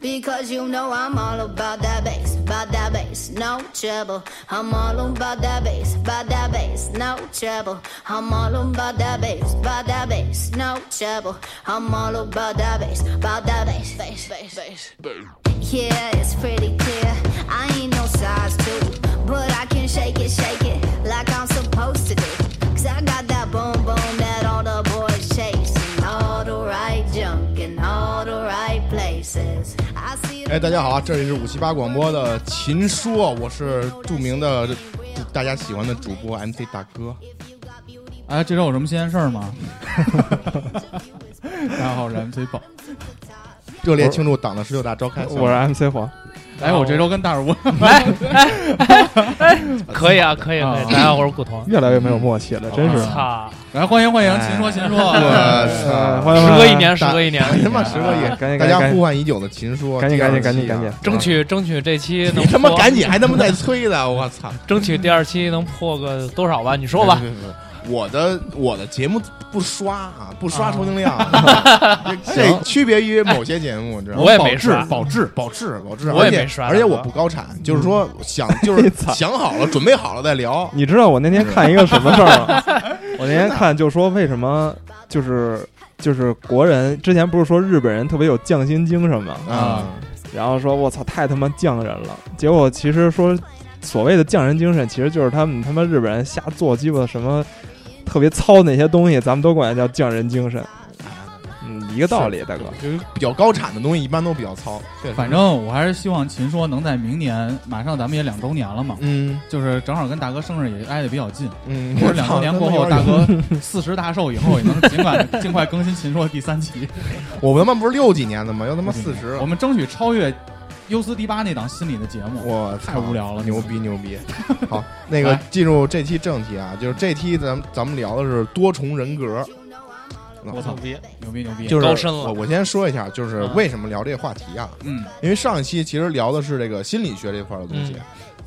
Because you know I'm all about that bass, about that bass, no trouble. I'm all about that bass, about that bass, no trouble. I'm all about that bass, about that bass, no trouble. I'm all about that bass, about that bass, bass, bass, bass. Yeah, it's pretty clear. I ain't 哎，大家好啊，这里是五七八广播的秦说，我是著名的大家喜欢的主播 MC 大哥。哎，这周有什么新鲜事儿吗？大家好，我是 MC 宝。热烈庆祝党的十九大召开。我是 MC 黄，哎，我这周跟大主播可以啊，可以，可以。啊大家好，我是古潼。越来越没有默契了，真是。操，来欢迎欢迎，秦说秦说。我呃操！欢迎时隔一年，时隔一年，他妈十个亿，赶紧大家呼唤已久的秦说，赶紧赶紧赶紧赶紧争取争取这期能你他妈破赶紧，还他妈在催的！我操！争取第二期能破个多少吧？你说吧。我的我的节目不刷啊，不刷收听量，这区别于某些节目，知道吗？我也没刷保质保质保质，我也没刷而且我不高产，就是说想就是想好了，准备好了再聊。你知道我那天看一个什么事儿吗？我那天看就说为什么就是就是国人之前不是说日本人特别有匠心精神嘛，啊，然后说我操太他妈匠人了，结果其实说所谓的匠人精神，其实就是他们他妈日本人瞎做鸡巴什么特别糙那些东西，咱们都管它叫匠人精神，嗯，一个道理，大哥。就是比较高产的东西一般都比较糙。反正我还是希望秦说能在明年，马上咱们也两周年了嘛，嗯就是正好跟大哥生日也挨得比较近。嗯，或者两周年过后，大哥 四十大寿以后，也能尽快尽快更新秦说第三期。我们他妈不是六几年的吗？要他妈四十我，们争取超越优思迪八那档心理的节目。我太无聊了牛逼牛逼！好，那个进入这期正题啊，就是这期咱们咱们聊的是多重人格。我操，逼，牛逼牛逼！就是高深了。我我先说一下，就是嗯。为什么聊这个话题啊？嗯。因为上一期其实聊的是这个心理学这块的东西，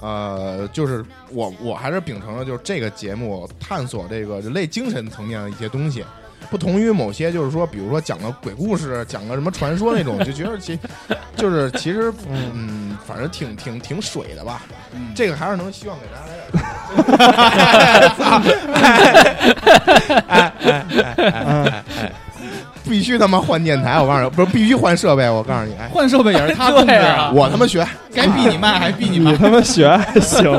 嗯。呃，就是我我还是秉承了就是这个节目探索这个人类精神层面的一些东西，不同于某些就是说，比如说讲个鬼故事，讲个什么传说那种，就觉得其 就是其实嗯，反正挺挺挺水的吧。嗯，这个还是能希望给大家来点。操！哎哎哎哎哎！必须他妈换电台！我告诉你，不是必须换设备！我告诉你，哎，换设备也是他控制 我他妈学，该逼你卖还逼你卖 你。他妈学还行，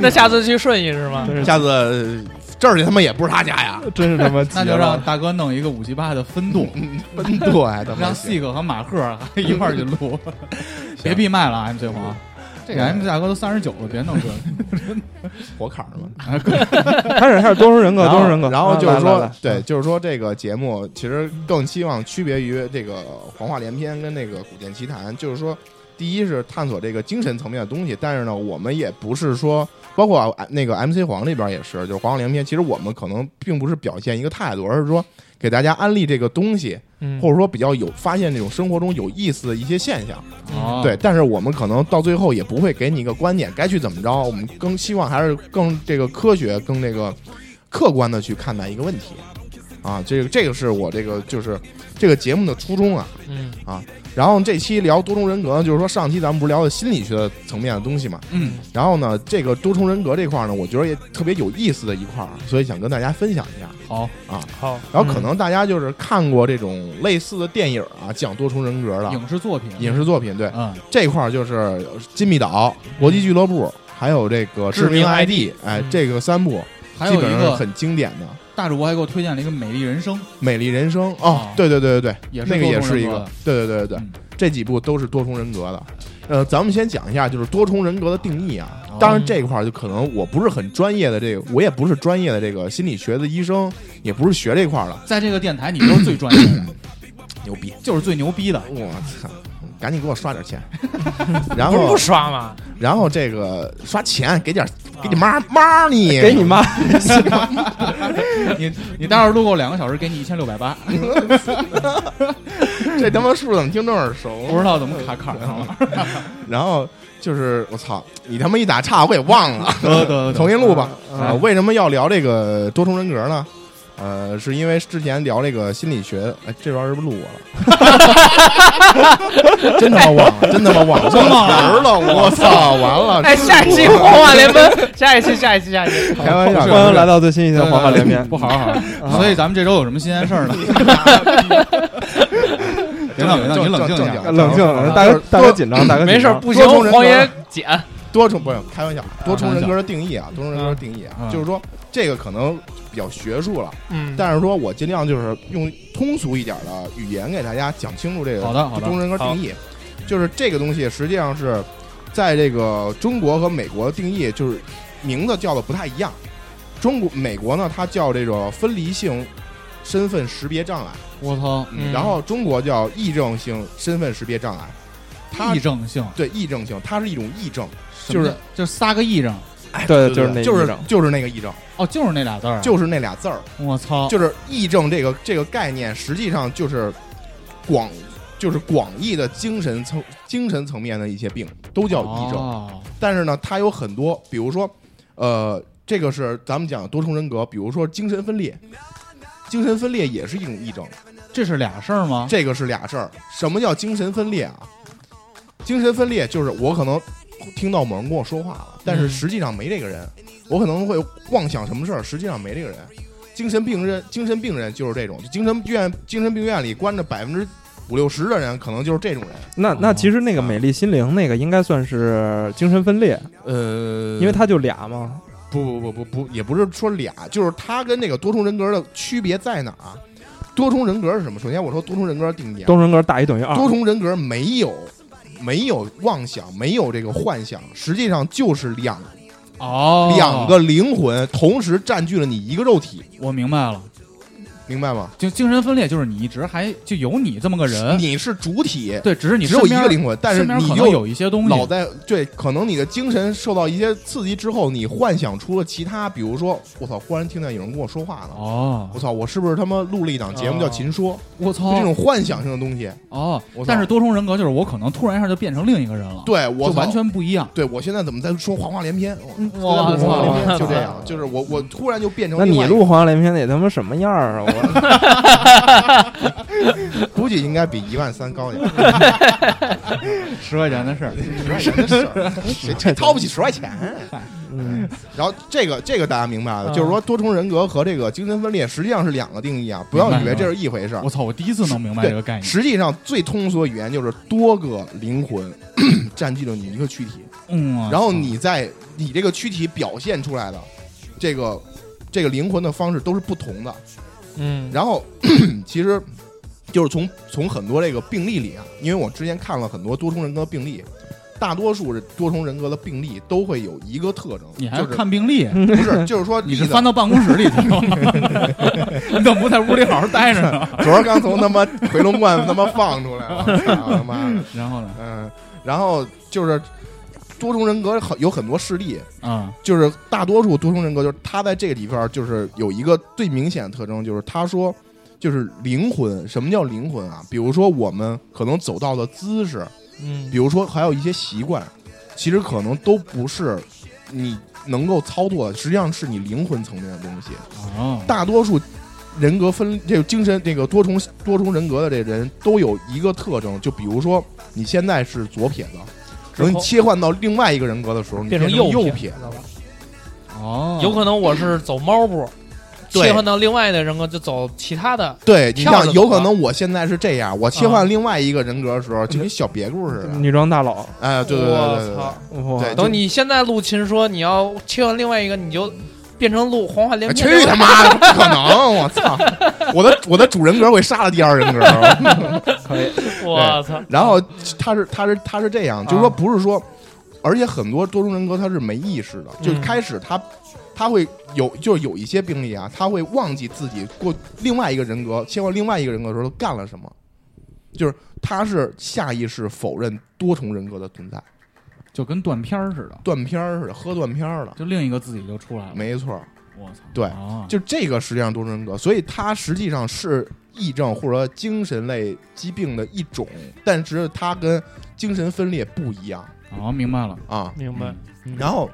那下次去顺义是吗？下次呃这儿去他妈也不是他家呀，真是他妈急那就让大哥弄一个五七八的分度，分舵还他妈让行 Sig 和马赫一块儿去录，别闭麦了啊，MC 黄。这个 MC 大哥都三十九了，别弄这个。火坎儿嘛。开始开始多重人格，多重人格。然后就是说对，就是说这个节目其实更希望区别于这个黄话连篇跟那个古剑奇谭，就是说，第一是探索这个精神层面的东西，但是呢，我们也不是说，包括啊那个 MC 黄那边也是，就是黄话连篇，其实我们可能并不是表现一个态度，而是说给大家安利这个东西，嗯或者说比较有发现这种生活中有意思的一些现象。哦，对，但是我们可能到最后也不会给你一个观点，该去怎么着，我们更希望还是更这个科学、更这个客观的去看待一个问题。啊，这个这个是我这个就是这个节目的初衷啊。嗯啊然后这期聊多重人格呢，就是说上期咱们不是聊的心理学层面的东西嘛。嗯，然后呢，这个多重人格这块儿呢，我觉得也特别有意思的一块儿，所以想跟大家分享一下。好啊，好，然后可能大家就是看过这种类似的电影啊，讲多重人格的影视作品，影视作品，对，嗯，这块儿就是金密岛、国际俱乐部，还有这个致命 ID 哎嗯，这个三部还有一个基本上是很经典的。大主播还给我推荐了一个《美丽人生》，美丽人生哦哦，对对对对对，也是那个也是一个对对对对对嗯，这几部都是多重人格的。呃，咱们先讲一下就是多重人格的定义啊。哦当然这一块儿就可能我不是很专业的这个，我也不是专业的这个心理学的医生，也不是学这块儿的，在这个电台你都是最专业的，牛逼！就是最牛逼的。我操，赶紧给我刷点钱。然后不刷吗？然后这个刷钱给点给你妈妈你给你妈，你 你待会儿录够两个小时，给你一千六百八，这他妈数怎么听这么耳熟？不知道怎么卡卡上了。然后就是我操，你他妈一打岔我给忘了，得得重新录吧。嗯啊，为什么要聊这个多重人格呢？呃，是因为之前聊那个心理学，哎，这玩意儿是不是录我了？真他妈忘了，真他妈忘了，真忘儿了，我操，完了！哎，下一期黄话联盟，下一期，下一期，下一期。开玩笑，是欢迎来到最新一期的黄话连篇。不好好好。所以咱们这周有什么新鲜事儿呢？领导，领导，你冷静一下。冷静，啊大哥，大哥紧张，大哥没事不行黄爷剪。多重不是开玩笑，多重人格的定义啊，多重人格的定义啊，嗯。就是说这个可能比较学术了，嗯，但是说我尽量就是用通俗一点的语言给大家讲清楚这个好的好的。多重人格定义，就是这个东西实际上是在这个中国和美国的定义就是名字叫的不太一样。中国美国呢，它叫这个分离性身份识别障碍，我操，嗯。然后中国叫癔症性身份识别障碍。它癔症性，对癔症性，它是一种癔症，什么叫就仨个癔症。对，就是那就是就是那个癔症，哦，就是那俩字儿啊。就是那俩字儿。我操，就是癔症这个这个概念，实际上就是广就是广义的精神层精神层面的一些病都叫癔症。哦但是呢，它有很多，比如说，呃，这个是咱们讲多重人格，比如说精神分裂，精神分裂也是一种癔症，这是俩事儿吗？这个是俩事儿。什么叫精神分裂啊？精神分裂就是我可能听到某人跟我说话了，但是嗯实际上没这个人，我可能会妄想什么事儿，实际上没这个人。精神病人，精神病人就是这种，就精神病院精神病院里关着百分之五六十的人，可能就是这种人。那那其实那个美丽心灵那个应该算是精神分裂，呃因为他就俩嘛。不不不不不，也不是说俩，就是他跟那个多重人格的区别在哪儿啊？多重人格是什么？首先我说多重人格的定义啊，多重人格大于等于二。多重人格没有没有妄想，没有这个幻想，实际上就是两、哦，两个灵魂同时占据了你一个肉体，我明白了，明白吗？就精神分裂就是你一直还就有你这么个人，你是主体，对，只是你只有一个灵魂，但是你又有一些东西老在对，可能你的精神受到一些刺激之后，你幻想出了其他，比如说，我操，忽然听见有人跟我说话了。哦，我操！我是不是他妈录了一档节目叫《秦说》？我操，这种幻想性的东西，哦，但是多重人格就是我可能突然一下就变成另一个人了，对我就完全不一样。对我现在怎么在说黄话连篇？我哇在录黄话连篇操就这样，就是我我突然就变成那你录黄连篇得他妈什么样啊？我 估计应该比一万三高点，十块钱的事儿，十块钱的事儿，谁谁掏不起十块钱？嗯，然后这个这个大家明白了，嗯就是说多重人格和这个精神分裂实际上是两个定义啊，不要以为这是一回事儿我。操，我第一次能明白这个概念。实际上最通俗的语言就是多个灵魂 占据了你一个躯体，嗯，然后你在你这个躯体表现出来的这个这个灵魂的方式都是不同的。嗯，然后 其实就是从从很多这个病例里啊，因为我之前看了很多多重人格病例，大多数多重人格的病例都会有一个特征，你还就是看病历，不是就是说你是的翻到办公室里去？你怎么不在屋里好好待着呢？昨儿刚从他妈回龙观他妈放出来了，他妈的，然后呢？嗯，然后就是多重人格很有很多事例，啊，就是大多数多重人格就是他在这个里边就是有一个最明显的特征，就是他说就是灵魂，什么叫灵魂啊？比如说我们可能走道的姿势，嗯比如说还有一些习惯，其实可能都不是你能够操作的，实际上是你灵魂层面的东西。哦，大多数人格分这个精神这个多重多重人格的这人都有一个特征，就比如说你现在是左撇子，等你切换到另外一个人格的时候，你成变右右撇撇子了。哦，有可能我是走猫步，对切换到另外的人格就走其他的。对你像有可能我现在是这样，我切换另外一个人格的时候，就跟小别故似的。女装大佬，哎，对对对对对等你现在录琴说你要切换另外一个，你就变成录黄话连。去他妈的，不可能！我操！我的我的主人格会杀了第二人格。可以，我操！然后他是他是他是这样，就是说啊不是说，而且很多多重人格他是没意识的，就嗯开始他他会有就是有一些病例啊，他会忘记自己过另外一个人格切换另外一个人格的时候都干了什么。就是他是下意识否认多重人格的存在，就跟断片儿似的，断片儿似的，喝断片儿了，就另一个自己就出来了。没错，我操，对啊就这个实际上多重人格，所以它实际上是癔症或者说精神类疾病的一种，但是它跟精神分裂不一样啊，明白了。啊。明白。然后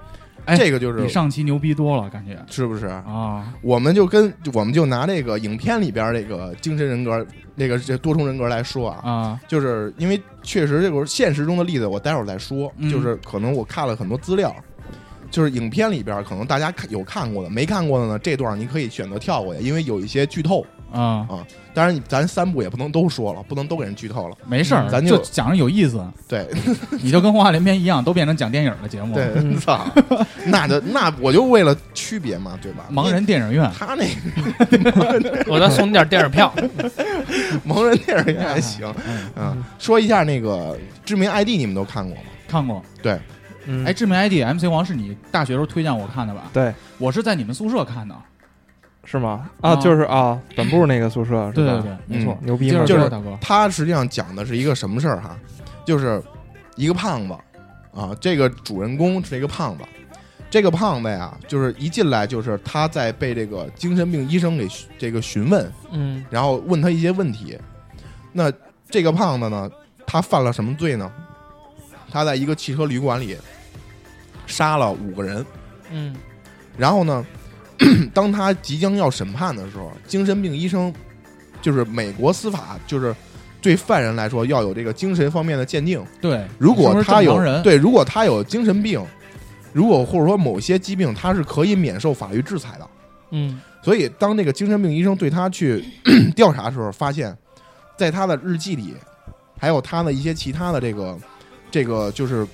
哎这个就是比上期牛逼多了，感觉是不是？啊，我们就跟我们就拿这个影片里边这个精神人格，那个这多重人格来说啊，啊，就是因为确实这个现实中的例子，我待会儿再说。嗯就是可能我看了很多资料，就是影片里边可能大家看有看过的，没看过的呢，这段你可以选择跳过去，因为有一些剧透。啊啊，当然，咱三部也不能都说了，不能都给人剧透了。没事儿，嗯咱就就讲着有意思，对 你就跟话连篇一样，都变成讲电影的节目。对，操，那就那我就为了区别嘛，对吧？盲人电影院他那 我再送你点电影票。盲人电影院还行。嗯，嗯，说一下那个知名 ID，你们都看过吗？看过。对哎，，知名 ID MC 王是你大学时候推荐我看的吧？对，我是在你们宿舍看的。是吗？啊啊，就是啊，本部那个宿舍是吧？对对对，没错。牛逼吗？就是。他实际上讲的是一个什么事儿哈？就是一个胖子啊，这个主人公是一个胖子，这个胖子呀，就是一进来就是他在被这个精神病医生给这个询问，嗯然后问他一些问题。那这个胖子呢，他犯了什么罪呢？他在一个汽车旅馆里杀了五个人，嗯然后呢，当他即将要审判的时候，精神病医生就是美国司法就是对犯人来说要有这个精神方面的鉴定。对，如果他有对，如果他有精神病，如果或者说某些疾病，他是可以免受法律制裁的。嗯所以，当那个精神病医生对他去 调查的时候，发现，在他的日记里，还有他的一些其他的这个这个就是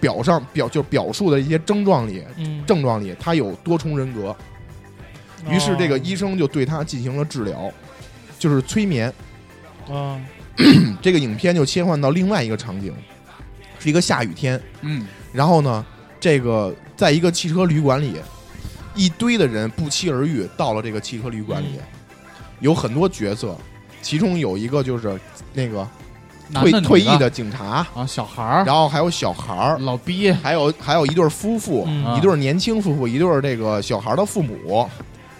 表上表就表述的一些症状里，嗯，症状里他有多重人格。于是，这个哦。医生就对他进行了治疗，就是催眠。啊 这个影片就切换到另外一个场景，是一个下雨天，嗯，然后呢，这个在一个汽车旅馆里，一堆的人不期而遇，到了这个汽车旅馆里，有很多角色，其中有一个就是那个退退役的警察，啊，小孩儿，然后还有小孩儿，老逼。还有还有一对夫妇，嗯。一对年轻夫妇，一对这个小孩的父母，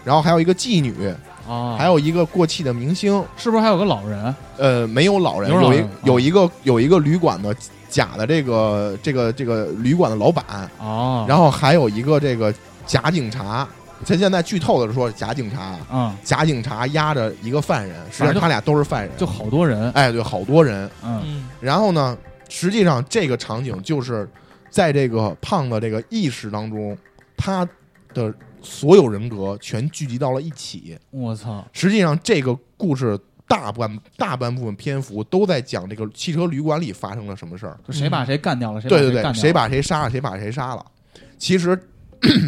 然后还有一个妓女，啊，还有一个过气的明星，是不是还有个老人？呃，没有老人，有一有一个有一个旅馆的假的这个这个这个旅馆的老板，哦，然后还有一个这个假警察，他现在剧透的说假警察，嗯，假警察压着一个犯人，实际上他俩都是犯人，就好多人，哎，对，好多人。然后呢，实际上这个场景就是在这个胖的这个意识当中，他的所有人格全聚集到了一起。我操，实际上，这个故事大半大半部分篇幅都在讲这个汽车旅馆里发生了什么事儿。就谁把谁干掉了，谁把对对对，谁把谁杀了，谁把谁杀了。其实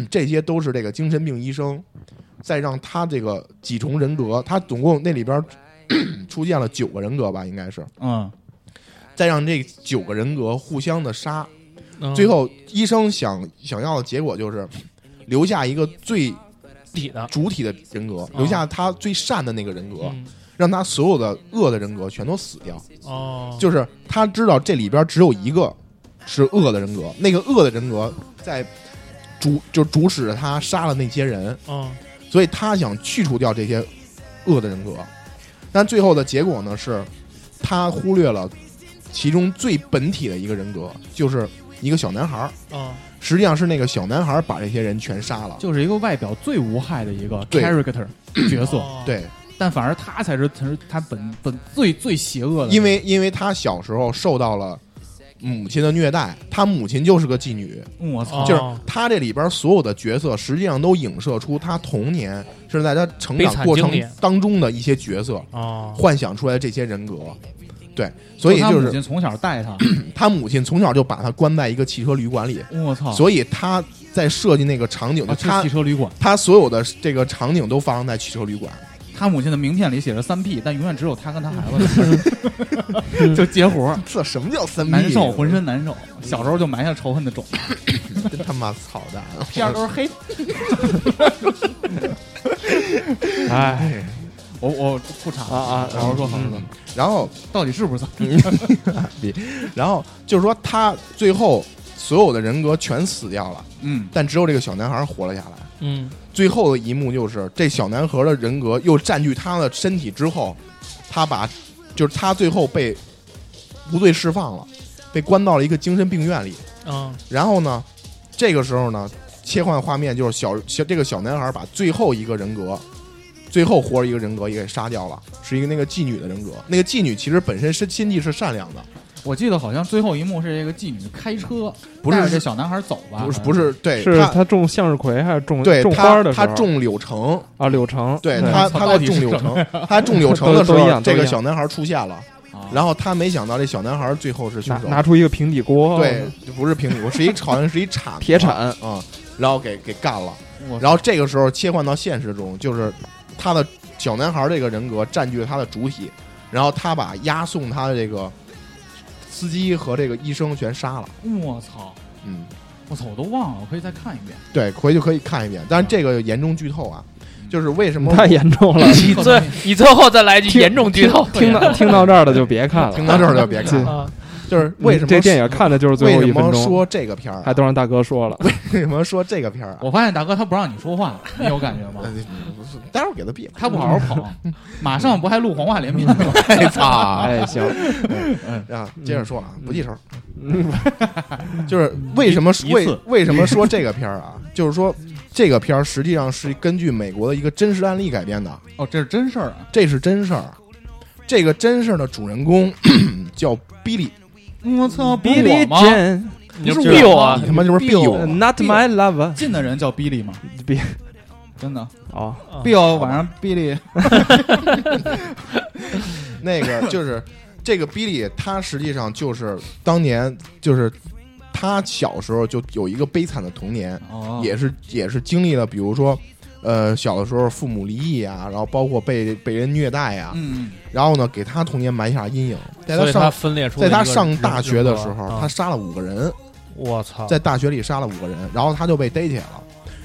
这些都是这个精神病医生在让他这个几重人格，他总共那里边 出现了九个人格吧，应该是，嗯再让这九个人格互相的杀。嗯最后，医生想想要的结果就是留下一个最主体的人格，留下他最善的那个人格，嗯让他所有的恶的人格全都死掉。哦，就是他知道这里边只有一个是恶的人格，那个恶的人格在主就主使着他杀了那些人，嗯所以他想去除掉这些恶的人格。但最后的结果呢，是他忽略了其中最本体的一个人格，就是一个小男孩儿。嗯实际上是那个小男孩把这些人全杀了。就是一个外表最无害的一个对。character 角色，哦对，但反而他才是才是他本本最最邪恶的，因为因为他小时候受到了母亲的虐待，他母亲就是个妓女，我操，哦就是他这里边所有的角色，实际上都影射出他童年甚至在他成长过程惨经历。当中的一些角色哦。幻想出来的这些人格。对，所以他就是母亲从小带他，他母亲从小就把他关在一个汽车旅馆里，我操，所以他在设计那个场景，他汽车旅馆，他所有的这个场景都发生在汽车旅馆。他母亲的名片里写着三 P，但永远只有他跟他孩子，就接活儿，这什么叫三 P？难受，浑身难受。小时候就埋下仇恨的种，真他妈操蛋！片儿都是黑。哎，我我不查啊啊然后说，好然后到底是不是？然后就是说他最后所有的人格全死掉了，嗯，但只有这个小男孩活了下来。嗯最后的一幕就是这小男孩的人格又占据他的身体之后，他把就是他最后被无罪释放了，被关到了一个精神病院里。嗯然后呢，这个时候呢，切换画面就是小小这个小男孩把最后一个人格，最后活着一个人格也给杀掉了，是一个那个妓女的人格。那个妓女其实本身是心地是善良的，我记得好像最后一幕是这个妓女开车不是这小男孩走吧？不是不是对是他他种向日葵还是种种对他花的时候？他种柳橙，啊柳橙，对对他他到底种柳是什么？橙，他种柳橙的时候 这个小男孩出现了，啊。然后他没想到这小男孩最后是凶手，拿拿出一个平底锅，对，不是平底锅，是一好像是一铲铁铲啊，然后给给干了。然后这个时候切换到现实中，就是他的小男孩这个人格占据了他的主体，然后他把押送他的这个司机和这个医生全杀了。我操！嗯，我操，我都忘了，我可以再看一遍。对，回去可以看一遍，但是这个严重剧透啊，就是为什么太严重了。你最你最后再来一句严重剧透听到听到这儿的就别看了，听到这儿就别看了，啊！就是为什么这电影看的就是最后一分钟，么说这个片儿啊、还都让大哥说了。为什么说这个片儿啊？我发现大哥他不让你说话，你有感觉吗待会儿给他闭了。他不好好捧，马上不还录黄话连篇 吗？哎操！哎，行，啊，接着说啊，不记仇。就是为什么为为什么说这个片儿啊？就是说这个片儿实际上是根据美国的一个真实案例改编的，哦，这是真事儿啊！这是真事儿。这个真事儿的主人公 叫比利，我操，不是 Billy 我吗？你是 Bill 我。啊你他妈就是 Bill，Not my lover，近的人叫 Billy 吗？别真的？哦，，Bill 晚上 Billy 那个就是这个比利，他实际上就是当年就是他小时候就有一个悲惨的童年，哦，也是也是经历了，比如说，呃，小的时候父母离异啊，然后包括被被人虐待啊，嗯，然后呢，给他童年埋下阴影。在他他上分裂出在他上大学的时候，啊他杀了五个人，我操，在大学里杀了五个人，然后他就被逮起来了。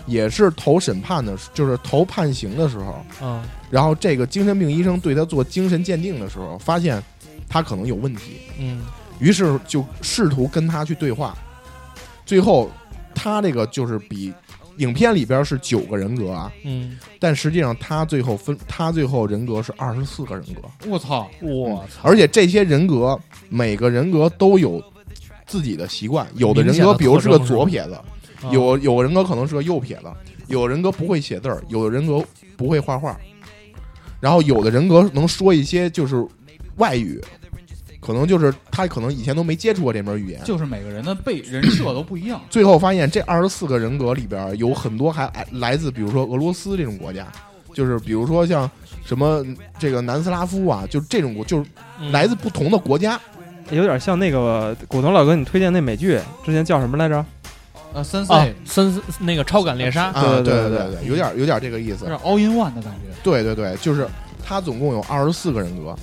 也是投审判的，就是投判刑的时候，嗯。然后这个精神病医生对他做精神鉴定的时候，发现他可能有问题，嗯。于是就试图跟他去对话。最后，他这个就是比影片里边是九个人格啊，嗯，但实际上他最后分，他最后人格是二十四个人格，我操，我操，而且这些人格每个人格都有自己的习惯，有的人格比如是个左撇子，啊有有的人格可能是个右撇子，有的人格不会写字儿，有的人格不会画画，然后有的人格能说一些就是外语，可能就是他可能以前都没接触过这门语言。就是每个人的被人设都不一样。最后发现这二十四个人格里边有很多还来来自比如说俄罗斯这种国家，就是比如说像什么这个南斯拉夫啊，就这种国就是嗯来自不同的国家。有点像那个古潼老哥你推荐那美剧，之前叫什么来着？呃，三啊 C，森那个超感猎杀，啊，对对对对对，有点有点这个意思有。点 all in one 的感觉。对对对，就是他总共有二十四个人格，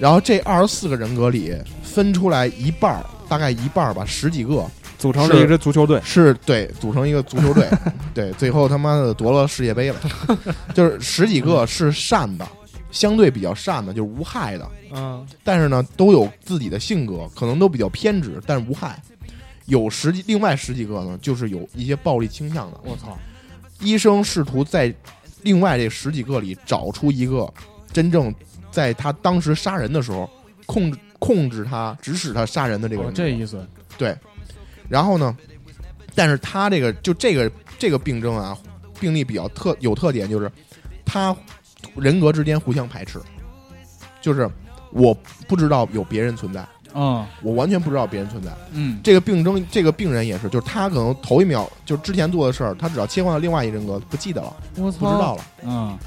然后这二十四个人格里分出来一半儿，大概一半儿吧，十几个组成了一支足球队。是对组成一个足球队，对，最后他妈的夺了世界杯了，就是十几个是善的，相对比较善的，就是无害的，嗯但是呢都有自己的性格，可能都比较偏执，但是无害。有十几，另外十几个呢，就是有一些暴力倾向的。我操，医生试图在另外这十几个里找出一个真正在他当时杀人的时候控制控制他、指使他杀人的这个哦人。这意思对。然后呢，但是他这个就这个这个病症啊，病例比较特有特点，就是他人格之间互相排斥，就是我不知道有别人存在，嗯我完全不知道别人存在。嗯，这个病症，这个病人也是，就是他可能头一秒就是之前做的事儿，他只要切换到另外一人格，不记得了，我不知道了。嗯，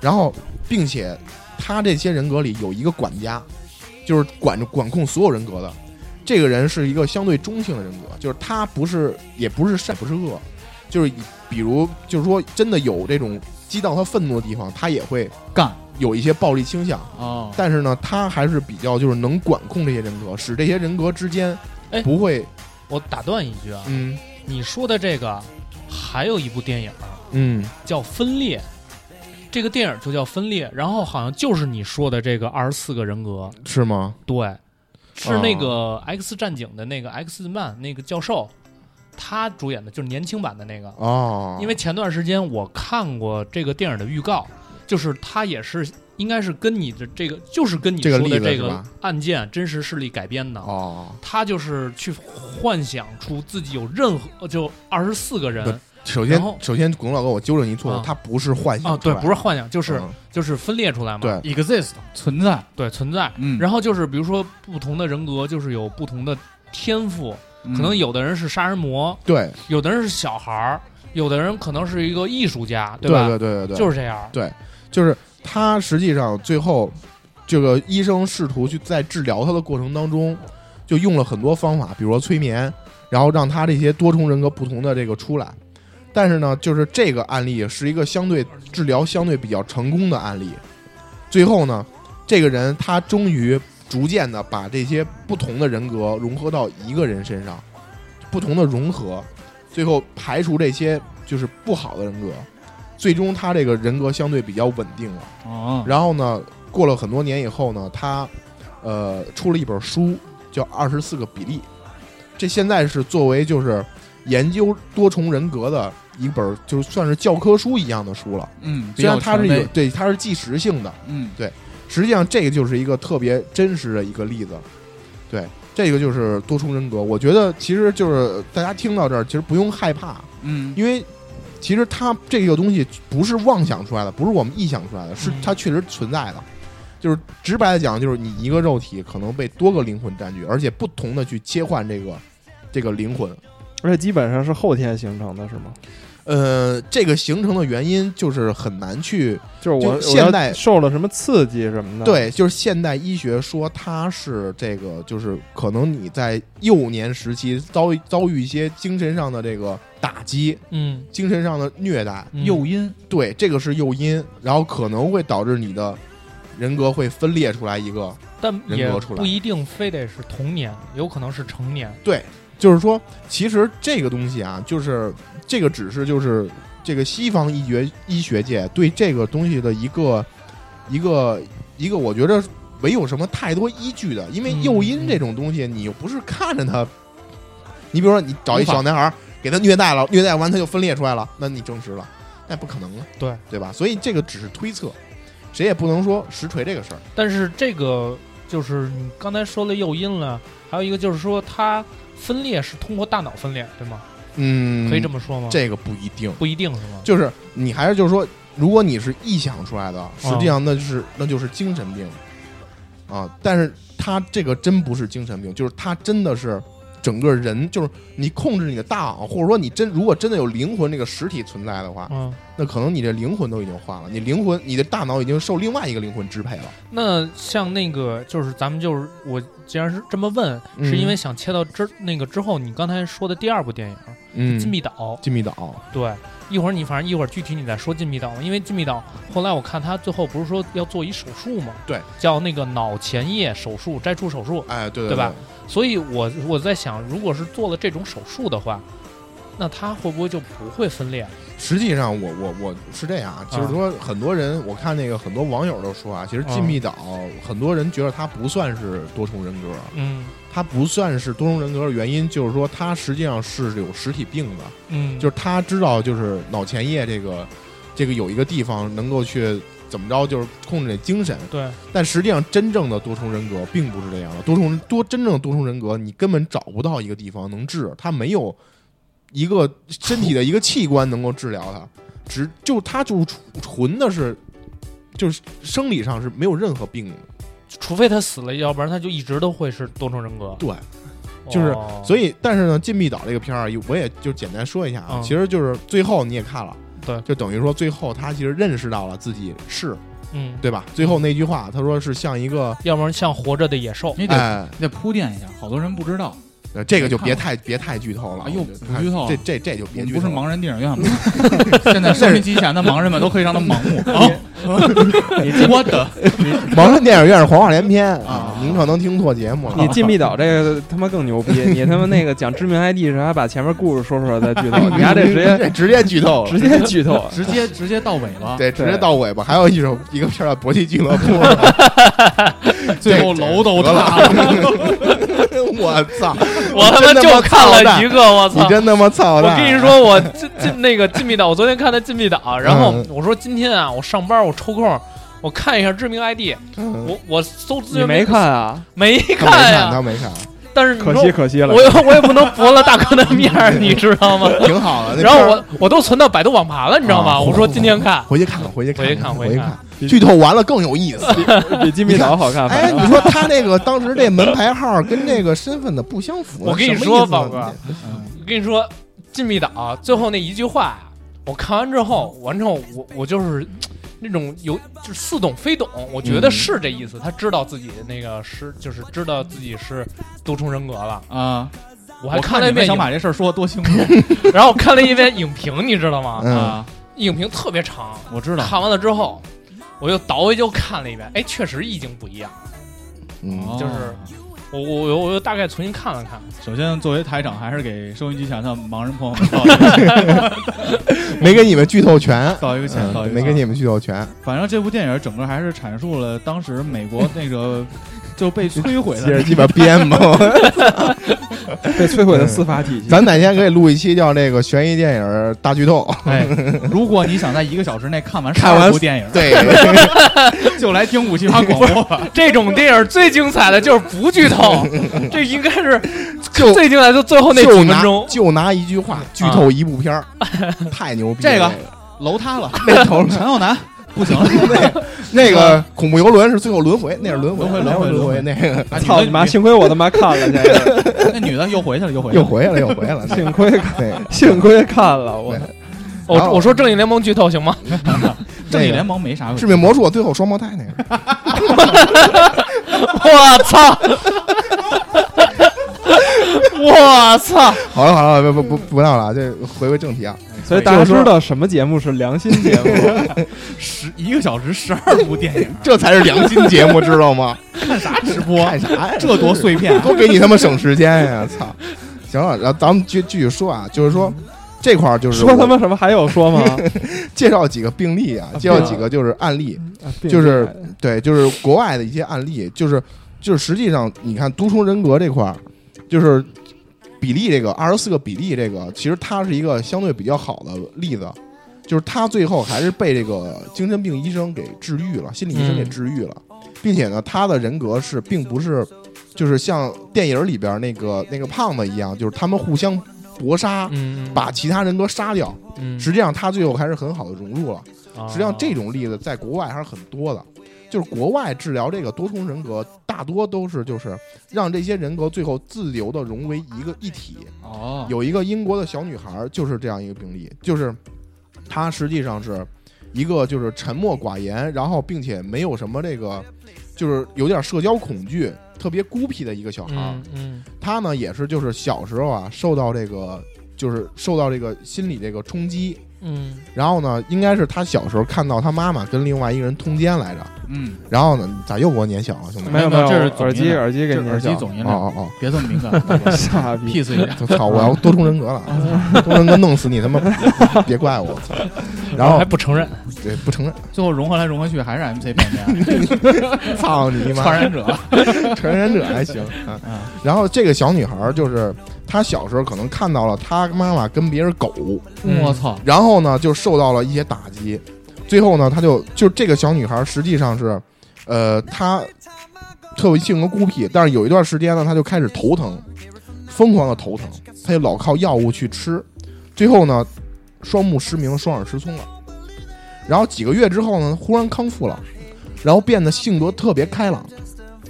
然后，并且他这些人格里有一个管家，就是管着管控所有人格的。这个人是一个相对中性的人格，就是他不是也不是善不是恶，就是比如就是说真的有这种激到他愤怒的地方，他也会干有一些暴力倾向。啊，但是呢，他还是比较就是能管控这些人格，使这些人格之间哎不会我打断一句啊，嗯。你说的这个还有一部电影嗯。叫《分裂》，这个电影就叫《分裂》，然后好像就是你说的这个二十四个人格，是吗？对，是那个《X 战警》的那个 X 曼那个教授，他主演的就是年轻版的那个。哦，因为前段时间我看过这个电影的预告，就是他也是应该是跟你的这个，就是跟你说的这个案件真实事例改编的。哦，他就是去幻想出自己有任何就二十四个人不首先首先，龚老哥，我纠正你错误啊，他不是幻想啊，对，不是幻想，就是、嗯。就是分裂出来嘛，对。exist 存在，对存在。嗯，然后就是比如说不同的人格，就是有不同的天赋，嗯。可能有的人是杀人魔，对。有的人是小孩儿，有的人可能是一个艺术家，对吧？对对对对，就是这样。对就是他实际上最后这个医生试图去在治疗他的过程当中，就用了很多方法，比如说催眠，然后让他这些多重人格不同的这个出来。但是呢，就是这个案例是一个相对治疗相对比较成功的案例。最后呢，这个人他终于逐渐的把这些不同的人格融合到一个人身上，不同的融合，最后排除这些就是不好的人格。最终他这个人格相对比较稳定了。哦，然后呢，过了很多年以后呢，他呃出了一本书，叫《二十四个比例》，这现在是作为就是研究多重人格的一本，就算是教科书一样的书了。嗯，比虽然它是有对它是纪实性的，嗯对实际上这个就是一个特别真实的一个例子。对，这个就是多重人格。我觉得其实就是大家听到这儿，其实不用害怕，嗯因为其实它这个东西不是妄想出来的，不是我们臆想出来的，是嗯它确实存在的。就是直白的讲，就是你一个肉体可能被多个灵魂占据，而且不同的去切换这个这个灵魂。而且基本上是后天形成的，是吗？呃，这个形成的原因就是很难去就是我就现代我受了什么刺激什么的，，对，就是现代医学说它是这个，就是可能你在幼年时期遭遭遇一些精神上的这个打击，嗯，精神上的虐待，嗯诱因，对，这个是诱因，然后可能会导致你的人格会分裂出来一个。但也人格出来不一定非得是童年，有可能是成年。对，就是说，其实这个东西啊，就是这个只是就是这个西方医学医学界对这个东西的一个一个一个，我觉得没有什么太多依据的，因为嗯诱因这种东西，你又不是看着他，你比如说你找一小男孩儿给他虐待了，虐待完他就分裂出来了，那你证实了，那不可能了，对对吧？所以这个只是推测，谁也不能说实锤这个事儿。但是这个就是你刚才说了诱因了，还有一个就是说它分裂是通过大脑分裂，对吗？嗯，可以这么说吗？这个不一定。不一定是吗？就是你还是就是说，如果你是臆想出来的，实际上那就是、那就是精神病啊。但是他这个真不是精神病，就是他真的是整个人，就是你控制你的大脑，或者说你真如果真的有灵魂这个实体存在的话，嗯，那可能你这灵魂都已经换了，你灵魂你的大脑已经受另外一个灵魂支配了。那像那个就是咱们就是我既然是这么问，嗯。是因为想切到之那个之后，你刚才说的第二部电影嗯《禁闭岛》，禁闭岛，对，一会儿你反正一会儿具体你再说禁闭岛，因为禁闭岛后来我看他最后不是说要做一手术吗，对，叫那个脑前叶手术摘除手术，哎，对对吧？所以我我在想，如果是做了这种手术的话，那他会不会就不会分裂？实际上我，我我是这样啊，就是说很多人，我看那个很多网友都说啊，其实禁闭岛、很多人觉得他不算是多重人格，嗯。他不算是多重人格的原因，就是说他实际上是有实体病的，嗯，就是他知道就是脑前叶这个这个有一个地方能够去怎么着，就是控制你精神，对，但实际上真正的多重人格并不是这样的，多重多真正的多重人格，你根本找不到一个地方能治，他没有一个身体的一个器官能够治疗他，只就他就纯纯的是就是生理上是没有任何病。的。除非他死了，要不然他就一直都会是多重人格。对，就是哦所以，但是呢，《禁闭岛》这个片儿，我也就简单说一下啊，嗯。其实就是最后你也看了，对就等于说最后他其实认识到了自己是嗯，对吧？最后那句话，他说是像一个，要不然像活着的野兽。你得哎，你得铺垫一下，好多人不知道。呃这个就别太别太剧透了，哎呦不剧透这这这就别剧透不是。盲人电影院吗？现在收音机前的盲人们都可以让他盲目啊！我的盲人电影院是黄话连篇啊您可能听错节目了。你禁闭岛这个他妈更牛逼，你他妈那个讲知名 ID 时还把前面故事说出来再剧透，你丫这直接直接剧透了，直接剧透，直接直接到尾巴，对，直接到尾巴。还有一首一个片叫《搏击俱乐部》，最后楼都塌了。我操！我他妈就看了一个，我操！你真他妈操我！跟你说，我进进那个禁闭岛，我昨天看的禁闭岛，然后嗯我说今天啊，我上班我抽空，我看一下知名 ID，嗯我我搜资你源没看啊？没看看，呀他，没看，但是你可说惜可惜了我。也我也不能驳了大哥的面儿，你知道吗？挺好的。然后我我都存到百度网盘了，你知道吗？啊我说今天看，回去看看，回去回去看看，回去看回去看。剧透完了更有意思。比禁闭岛好看。哎，你说他那个当时这门牌号跟这个身份的不相符，我跟你说宝哥嗯我跟你说，禁闭岛最后那一句话呀，我看完之后，完之后我我就是那种有就是似懂非懂，我觉得嗯是这意思。他知道自己那个是就是知道自己是多重人格了。啊！我还看了一遍，想把这事儿说得多清楚 然后看了一遍影评，你知道吗？嗯啊！影评特别长，我知道，看完了之后，我又倒回又看了一遍，哎，确实意境不一样。嗯，哦就是我我我我又大概重新看了看，首先作为台长，还是给收音机前的盲人朋友们 道一个歉，没给你们剧透全，道一个歉，道一个没给你们剧透全。反正这部电影整个还是阐述了当时美国那个就被摧毁了接着鸡巴编嘛。被摧毁的司法体系。咱哪天可以录一期叫那个悬疑电影大剧透？哎，如果你想在一个小时内看完十看完二部电影，对，就来听五七八广播吧。这种电影最精彩的就是不剧透，这应该是就最精彩就最后那几分钟。就拿一句话剧透一部片儿，太牛逼！这个楼塌了，那头陈浩南不行 了，那那个恐怖游轮是最后轮回，那是轮回，轮回轮轮回回那个啊操你妈！幸亏我他妈看了这个，那女的又回去了，又回去了。又回来了，又回来了。幸亏看，幸亏看了我我我说正义联盟剧透行吗？正义联盟没啥致命魔术最后双胞胎那个，我操！我操！好了好了，不不不不闹了，这回归正题啊。所以大家知道什么节目是良心节目？十一个小时十二部电影，这才是良心节目，知道吗？看啥直播？看啥呀？这多碎片啊！多给你他妈省时间呀！操！行了，然后咱们继继续说啊，就是说这块儿就是说他妈什么还有说吗？介绍几个病例啊，介绍几个就是案例，啊就是对，就是国外的一些案例，就是就是实际上你看独重人格这块儿，就是比例这个二十四个比例这个，其实它是一个相对比较好的例子，就是他最后还是被这个精神病医生给治愈了，心理医生给嗯治愈了，并且呢，他的人格是并不是就是像电影里边那个那个胖子一样，就是他们互相搏杀。嗯，把其他人格杀掉，嗯。实际上他最后还是很好的融入了。实际上这种种例子在国外还是很多的，就是国外治疗这个多重人格，大多都是就是让这些人格最后自由的融为一个一体。哦，有一个英国的小女孩就是这样一个病例，就是她实际上是一个就是沉默寡言，然后并且没有什么这个就是有点社交恐惧，特别孤僻的一个小孩嗯她呢也是就是小时候啊受到这个就是受到这个心理这个冲击，嗯然后呢，应该是他小时候看到他妈妈跟另外一个人通奸来着，嗯，然后呢，咋又给我撵小了，兄弟？没有没有，这是耳机耳机给你这耳机总音量，哦哦别这么敏感哦，傻逼，，peace 一点。哦，操！我要多重人格了，多重人格弄死你，他妈别怪我，操！然后还不承认，对不承认，最后融合来融合去还是 MC 变面，操你妈！传染者。传染者还行啊。然后这个小女孩就是她小时候可能看到了他妈妈跟别人狗，嗯。我操！然后呢就受到了一些打击，最后呢他就就这个小女孩实际上是，呃，她特别性格孤僻，但是有一段时间呢她就开始头疼，疯狂的头疼，她就老靠药物去吃，最后呢双目失明，双耳失聪了。然后几个月之后呢，忽然康复了，然后变得性格特别开朗，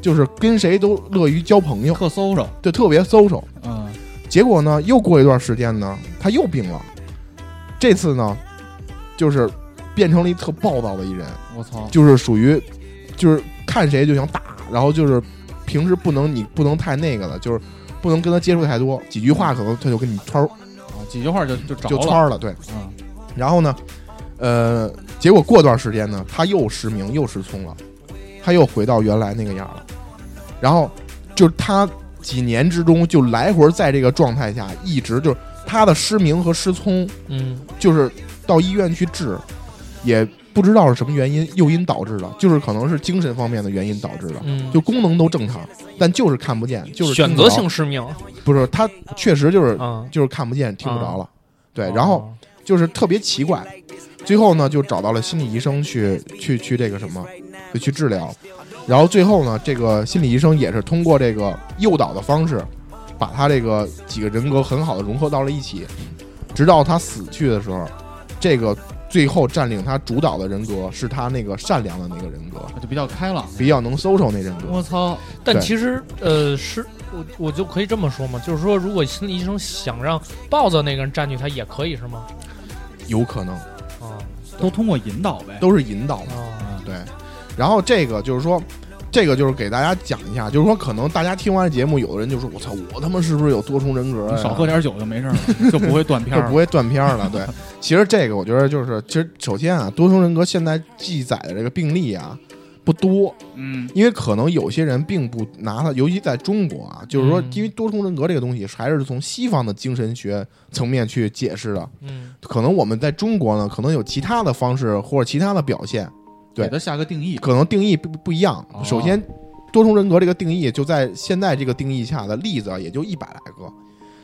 就是跟谁都乐于交朋友，特搜搜，就特别 social。嗯，结果呢，又过一段时间呢，他又病了。这次呢，就是变成了一特暴躁的一人，我操！就是属于就是看谁就想打，然后就是平时不能你不能太那个了，就是不能跟他接触太多，几句话可能他就跟你圈儿啊几句话就就。就圈儿了，对。嗯，然后呢，呃，结果过段时间呢，他又失明又失聪了，他又回到原来那个样了。然后就是他几年之中就来回在这个状态下，一直就是他的失明和失聪，嗯。就是到医院去治，也不知道是什么原因诱因导致的，就是可能是精神方面的原因导致的。嗯，就功能都正常，但就是看不见，就是选择性失明。不是他确实就是啊，就是看不见听不着了，对，哦然后就是特别奇怪，最后呢就找到了心理医生去去去这个什么，就去治疗，然后最后呢这个心理医生也是通过这个诱导的方式，把他这个几个人格很好的融合到了一起，直到他死去的时候，这个最后占领他主导的人格是他那个善良的那个人格，就比较开朗。比较能 social 那人格，我操，但其实呃，是我我就可以这么说嘛，就是说，如果心理医生想让暴躁那个人占据他，也可以是吗？有可能。啊都通过引导呗。都是引导嘛。啊，对，然后这个就是说，这个就是给大家讲一下，就是说，可能大家听完节目，有的人就说：“我操，我他妈是不是有多重人格、啊？”少喝点酒就没事了，就不会断片儿就不。会断片儿了。对，其实这个我觉得就是，其实首先啊，多重人格现在记载的这个病例啊不多，嗯，因为可能有些人并不拿它，尤其在中国啊，就是说嗯，因为多重人格这个东西还是从西方的精神学层面去解释的，嗯可能我们在中国呢，可能有其他的方式或者其他的表现。对给它下个定义。可能定义不不一样哦。首先，多重人格这个定义就在现在这个定义下的例子啊也就一百来个，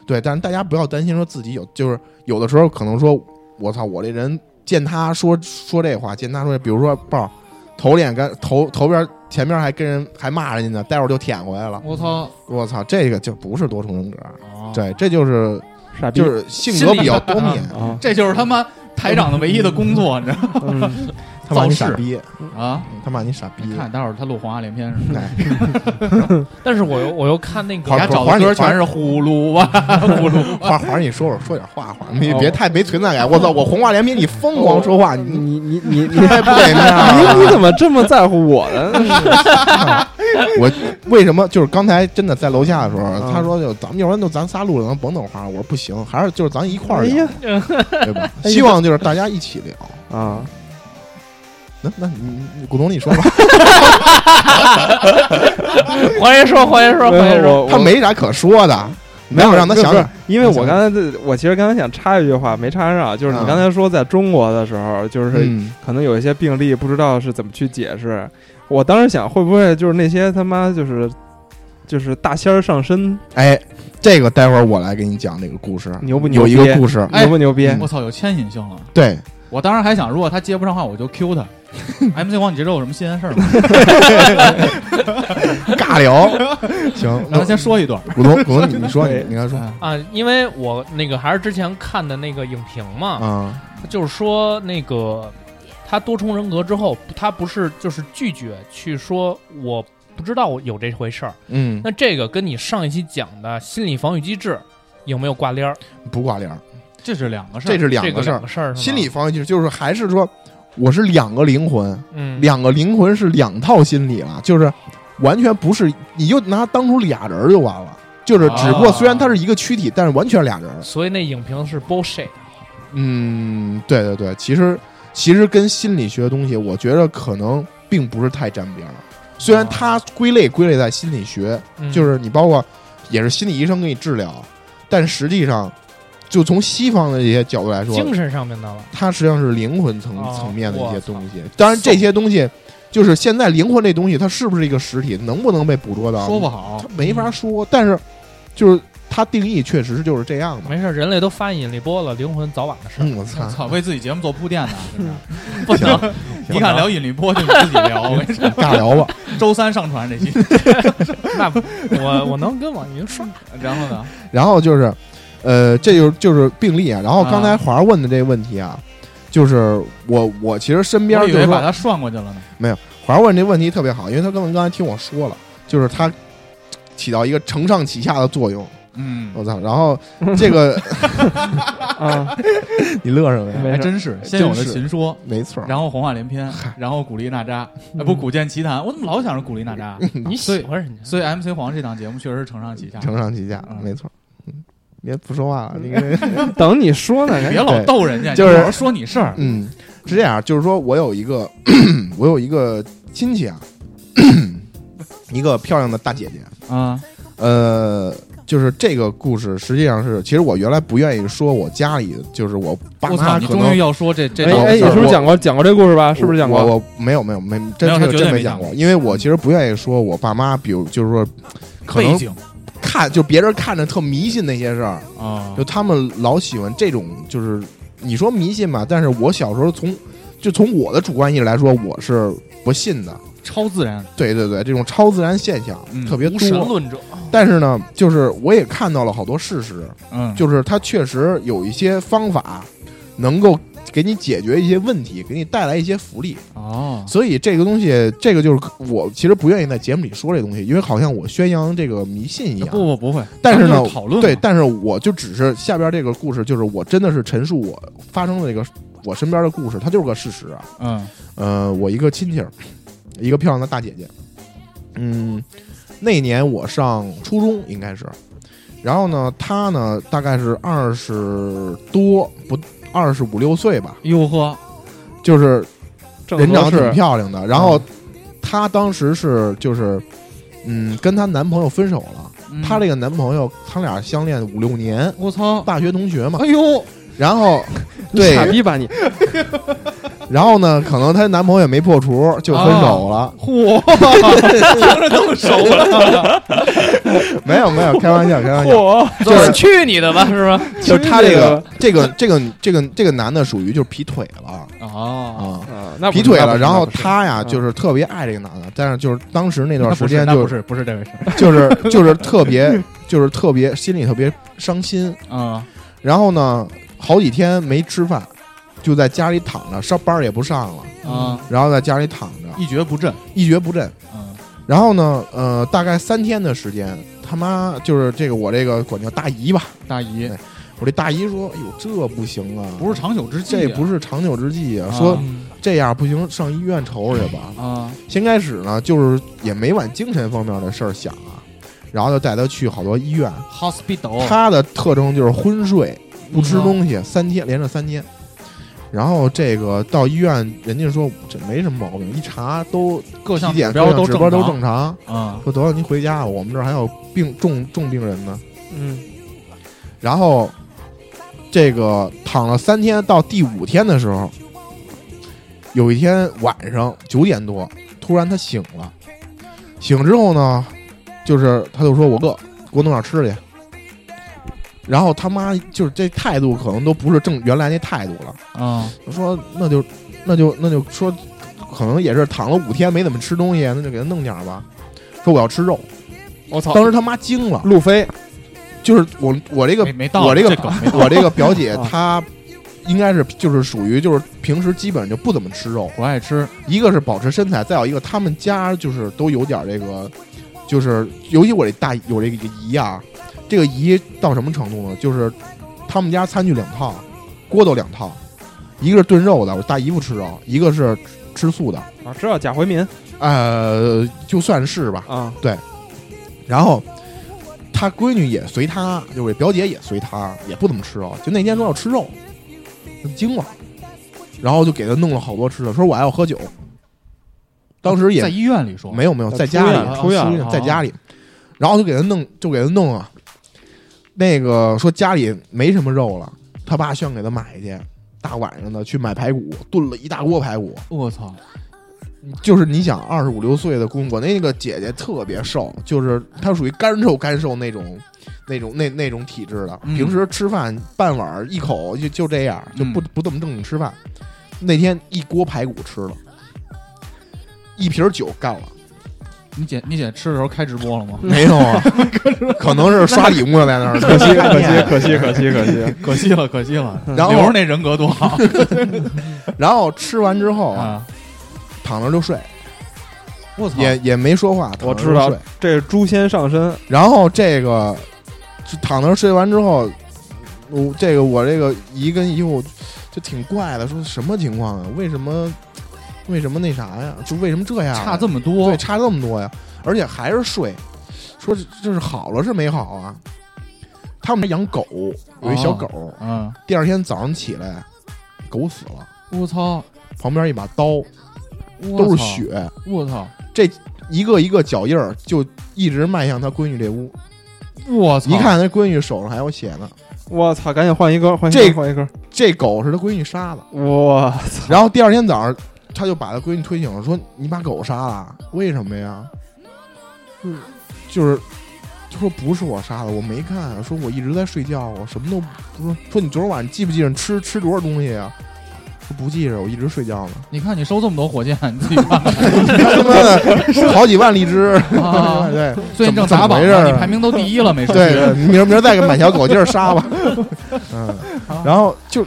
对。但是大家不要担心说自己有，就是有的时候可能说，我操，我这人见他说说这话，见他说，比如说豹头脸跟头头边前面还跟人还骂人家呢，待会儿就舔回来了。我操，我操，这个就不是多重人格，哦，对，这就是傻逼就是性格比较多面，啊，这就是他妈台长的唯一的工作，你知道吗？嗯他骂你傻逼，啊？他骂你傻逼你，看，待会儿他录《黄花连篇》是吧？哎，但是我又我又看那个人家找的歌全是呼噜哇呼噜，花花，你说说说点话话，你别太没存在感。我操，我红花连篇，你疯狂说话，你你你你你你太不给面儿了。你 你怎么这么在乎我呢？我为什么就是刚才真的在楼下的时候，嗯他说就咱们要不然就咱仨录了，咱甭等花。我说不行，还是就是咱一块儿聊对吧？希望就是大家一起聊。啊，那那你你股东你说吧，黄爷说，黄爷说，黄爷说，我他没啥可说的，没有让他想。因为我刚才这我其实刚才想插一句话没插上，就是你嗯刚才说在中国的时候，就是嗯，可能有一些病例不知道是怎么去解释。我当时想，会不会就是那些他妈就是就是大仙儿上身，哎，这个待会儿我来给你讲这个故事，牛不牛有逼？一个故事，哎牛不牛逼？我操，有牵引性了。对，我当时还想，如果他接不上话，我就 Q 他。MC 王，你这周有什么新鲜事儿吗？尬聊。行，让他先说一段。股东股东你你说你你刚才说啊，因为我那个还是之前看的那个影评嘛，啊，就是说那个他多重人格之后，他不是就是拒绝去说我不知道有这回事儿。嗯，那这个跟你上一期讲的心理防御机制有没有挂链儿？不挂链儿，这是两个事儿，这是两个事儿两。个事儿，心理防御机制就是还是说，我是两个灵魂，嗯两个灵魂是两套心理了，就是完全不是，你就拿它当出俩人儿就完了。就是只不过啊虽然它是一个躯体，但是完全俩人儿。所以那影评是 bullshit。嗯，对对对，其实其实跟心理学的东西，我觉得可能并不是太沾边了。虽然它归类归类在心理学，嗯就是你包括也是心理医生给你治疗，但实际上就从西方的这些角度来说，精神上面的了。它实际上是灵魂层、哦层面的一些东西。当然，这些东西就是现在灵魂这东西，它是不是一个实体，能不能被捕捉到，说不好它。没法说。但是就是它定义确实就是这样的。没事，人类都发引力波了，灵魂早晚的事。嗯，我操，为自己节目做铺垫呢，真是。不行，你敢聊引力波就你自己聊，没事，尬聊吧。周三上传这期。那不我我能跟网云说。然后呢？然后就是，呃，这就就是病例啊。然后刚才啊华儿问的这个问题啊，就是我我其实身边就是说，我以为把他涮过去了呢。没有华儿问这问题特别好，因为他刚才刚才听我说了，就是他起到一个承上启下的作用。嗯，我操！然后这个 啊，你乐什么呀？没事还真是先有的真是秦说，没错儿，然后红话连篇，然后古力娜扎，哎，不，古剑奇谭，我怎么老想着古力娜扎？你喜欢人家？所以 MC 黄这档节目确实是承上启下。承上启下，嗯没错儿。嗯，别不说话了，你看，等你说呢，别老逗人家，就是说你事儿。嗯，是这样，就是说我有一个我有一个亲戚啊，一个漂亮的大姐姐。啊，呃，就是这个故事，实际上是，其实我原来不愿意说我家里，就是我爸我操！妈可能你终于要说这这哎哎，你是不是讲过讲过这故事吧？是不是讲过？我我没有没有没真没有他这个绝对没讲真没讲过，因为我其实不愿意说我爸妈，比如就是说，可能背景看就别人看着特迷信那些事儿，啊就他们老喜欢这种，就是你说迷信吧，但是我小时候从就从我的主观意识来说，我是不信的。超自然，对对对，这种超自然现象嗯特别无神多，论者，但是呢，就是我也看到了好多事实，嗯，就是它确实有一些方法能够给你解决一些问题，给你带来一些福利。哦，所以这个东西，这个就是我其实不愿意在节目里说这东西，因为好像我宣扬这个迷信一样。不不不会，但是呢讨论对，但是我就只是下边这个故事，就是我真的是陈述我发生的这个我身边的故事，它就是个事实啊。嗯呃，我一个亲戚，一个漂亮的大姐姐，嗯，那年我上初中应该是，然后呢，她呢大概是二十多不二十五六岁吧，哟呵，就是人长得挺，漂亮的，然后她当时是就是嗯跟她男朋友分手了，嗯。她这个男朋友他俩相恋五六年，我操，大学同学嘛，哎呦，然后对。傻，逼吧你？然后呢，可能她男朋友也没破除就分手了。嚯，听着那么熟了，没有没有，开玩笑开玩笑，嚯，就是去你的吧，是吧？就是他这个这个这个这个这个男的属于就是劈腿了。哦，啊，啊，那不劈腿了，然后他呀嗯就是特别爱这个男的，但是就是当时那段时间就是不是这回事。就是就是特别就是特别心里特别伤心，啊，然后呢好几天没吃饭，就在家里躺着，上班也不上了，啊，然后在家里躺着。一蹶不振，一蹶不振。嗯。然后呢，呃，大概三天的时间，他妈就是这个我这个管叫大姨吧，大姨。我这大姨说：“哎呦，这不行啊，不是长久之计啊，这不是长久之计啊，啊。说这样不行，上医院瞅瞅去吧。啊，先开始呢，就是也没往精神方面的事儿想啊，然后就带他去好多医院。hospital，他的特征就是昏睡，不吃嗯。东西，三天连着三天。然后这个到医院，人家说这没什么毛病，一查都各项体检指标都各项指标都正正常。啊，说得了，您回家吧，我们这儿还有病重重病人呢。嗯，然后这个躺了三天，到第五天的时候，有一天晚上九点多，突然他醒了。醒之后呢，就是他就说：“我饿，给我弄点吃的去。”然后他妈就是这态度可能都不是正原来那态度了。啊，说那就那就那就说，可能也是躺了五天没怎么吃东西，那就给他弄点儿吧。说我要吃肉，我操，当时他妈惊了，路飞。就是我我这个我这个我这个表姐啊。她应该是就是属于就是平时基本上就不怎么吃肉，不爱吃，一个是保持身材，再有一个他们家就是都有点这个，就是尤其我这大有这个姨啊，这个姨到什么程度呢？就是他们家餐具两套，锅都两套，一个是炖肉的，我大姨夫吃肉，一个是吃素的，啊，知道贾回民呃，就算是吧。啊，对然后他闺女也随他，就是我表姐也随他，也不怎么吃肉。就那天说要吃肉，他惊了，然后就给他弄了好多吃的，说我还要喝酒。当时也在医院里说没有没有在在家里出院了在家里，然后就给他弄就给他弄啊，那个说家里没什么肉了，他爸需要给他买去。大晚上的去买排骨，炖了一大锅排骨。我操，就是你想，二十五六岁的姑，我那个姐姐特别瘦，就是她属于干瘦干瘦那种，那种那那种体质的。嗯平时吃饭半碗一口就就这样，就不、嗯不怎么正经吃饭。那天一锅排骨吃了，一瓶酒干了。你姐你姐吃的时候开直播了吗？没有啊，可能是刷礼物呢在那儿。可惜可惜可惜可惜可惜，可惜了，可惜了。然后那人格多好 然后吃完之后啊，啊！躺那儿就睡，我操，也也没说话。我知道就睡这是诛仙上身，然后这个就躺那儿睡完之后，我这个我这个姨跟姨夫就挺怪的，说什么情况啊？为什么为什么那啥呀？就为什么这样啊？差这么多对，差这么多呀？而且还是睡，说这这是好了是没好啊？他们家养狗，有一小哦狗，嗯，第二天早上起来，狗死了，我操，旁边一把刀，都是血。我操，这一个一个脚印儿就一直迈向他闺女这屋，我操！一看他闺女手上还有血呢。我操，赶紧换一个，换一这根，换一个。这狗是他闺女杀的，我操，然后第二天早上他就把他闺女推醒了，说：“你把狗杀了？为什么呀？”嗯，就是就说不是我杀的，我没看，说我一直在睡觉，我什么都不说。说你昨儿晚上记不记着吃吃多少东西呀？说不记着，我一直睡觉呢。你看你收这么多火箭，你自己看看，他妈的好几万荔枝，啊 对最近正怎么砸榜怎么回事儿，你排名都第一了，没事。对对，明儿明儿再给买条狗劲儿杀吧。嗯，然后就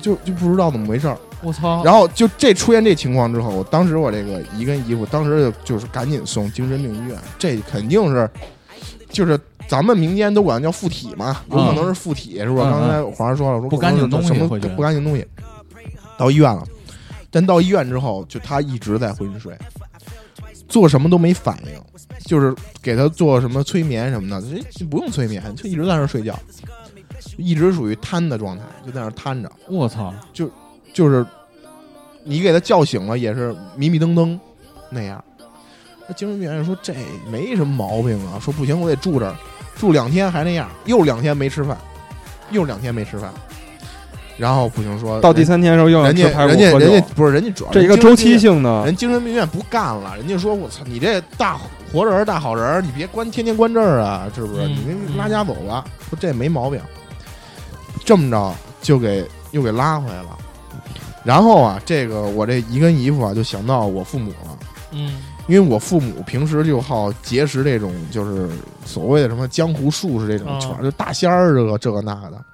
就就不知道怎么回事儿。我操！然后就这出现这情况之后，我当时我这个姨跟姨夫当时就就是赶紧送精神病医院，这肯定是就是咱们民间都管它叫附体嘛，有可能是附体，是吧？嗯刚才皇上说了，说不干净东西什么不干净东西，到医院了，但到医院之后，就他一直在昏睡，做什么都没反应，就是给他做什么催眠什么的，这不用催眠，就一直在那睡觉，一直属于瘫的状态，就在那瘫着。我操！就是你给他叫醒了，也是迷迷瞪瞪那样。那精神病院说这没什么毛病啊，说不行，我得住这儿，住两天还那样，又两天没吃饭，又两天没吃饭，然后不行说到第三天的时候又人家人家人家不是人家主要这一个周期，性的，人精神病院不干了，人家说我操，你这大活人儿大好人儿，你别关天天关这儿啊，是不是？嗯你拉家走吧，说这没毛病，这么着就给又给拉回来了。然后啊，这个我这姨跟姨夫啊，就想到我父母了，嗯因为我父母平时就好结识这种就是所谓的什么江湖术士这种哦全是就大仙儿这个这个那个的。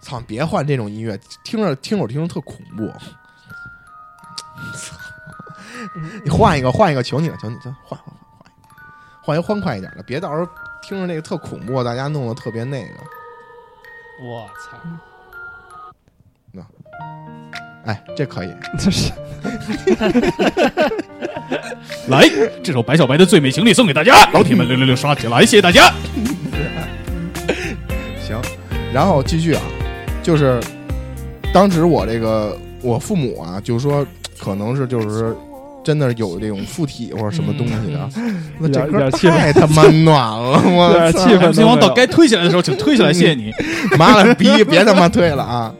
操，别换这种音乐，听着听着听着特恐怖。操，你换一个，换一个，求你了，求你，咱换换换换换一个欢快一点的，别到时候听着那个特恐怖，大家弄得特别那个。我操！哎，这可以。这是 来，这首白小白的《最美情侣》送给大家，老铁们六六六刷起来，谢谢大家。行，然后继续啊，就是当时我这个我父母啊，就说可能是就是真的有这种附体或者什么东西的，那这歌一点点气氛太他妈暖了，我气氛都希望到该推起来的时候，请推起来，谢谢你。妈了逼，别他妈推了啊！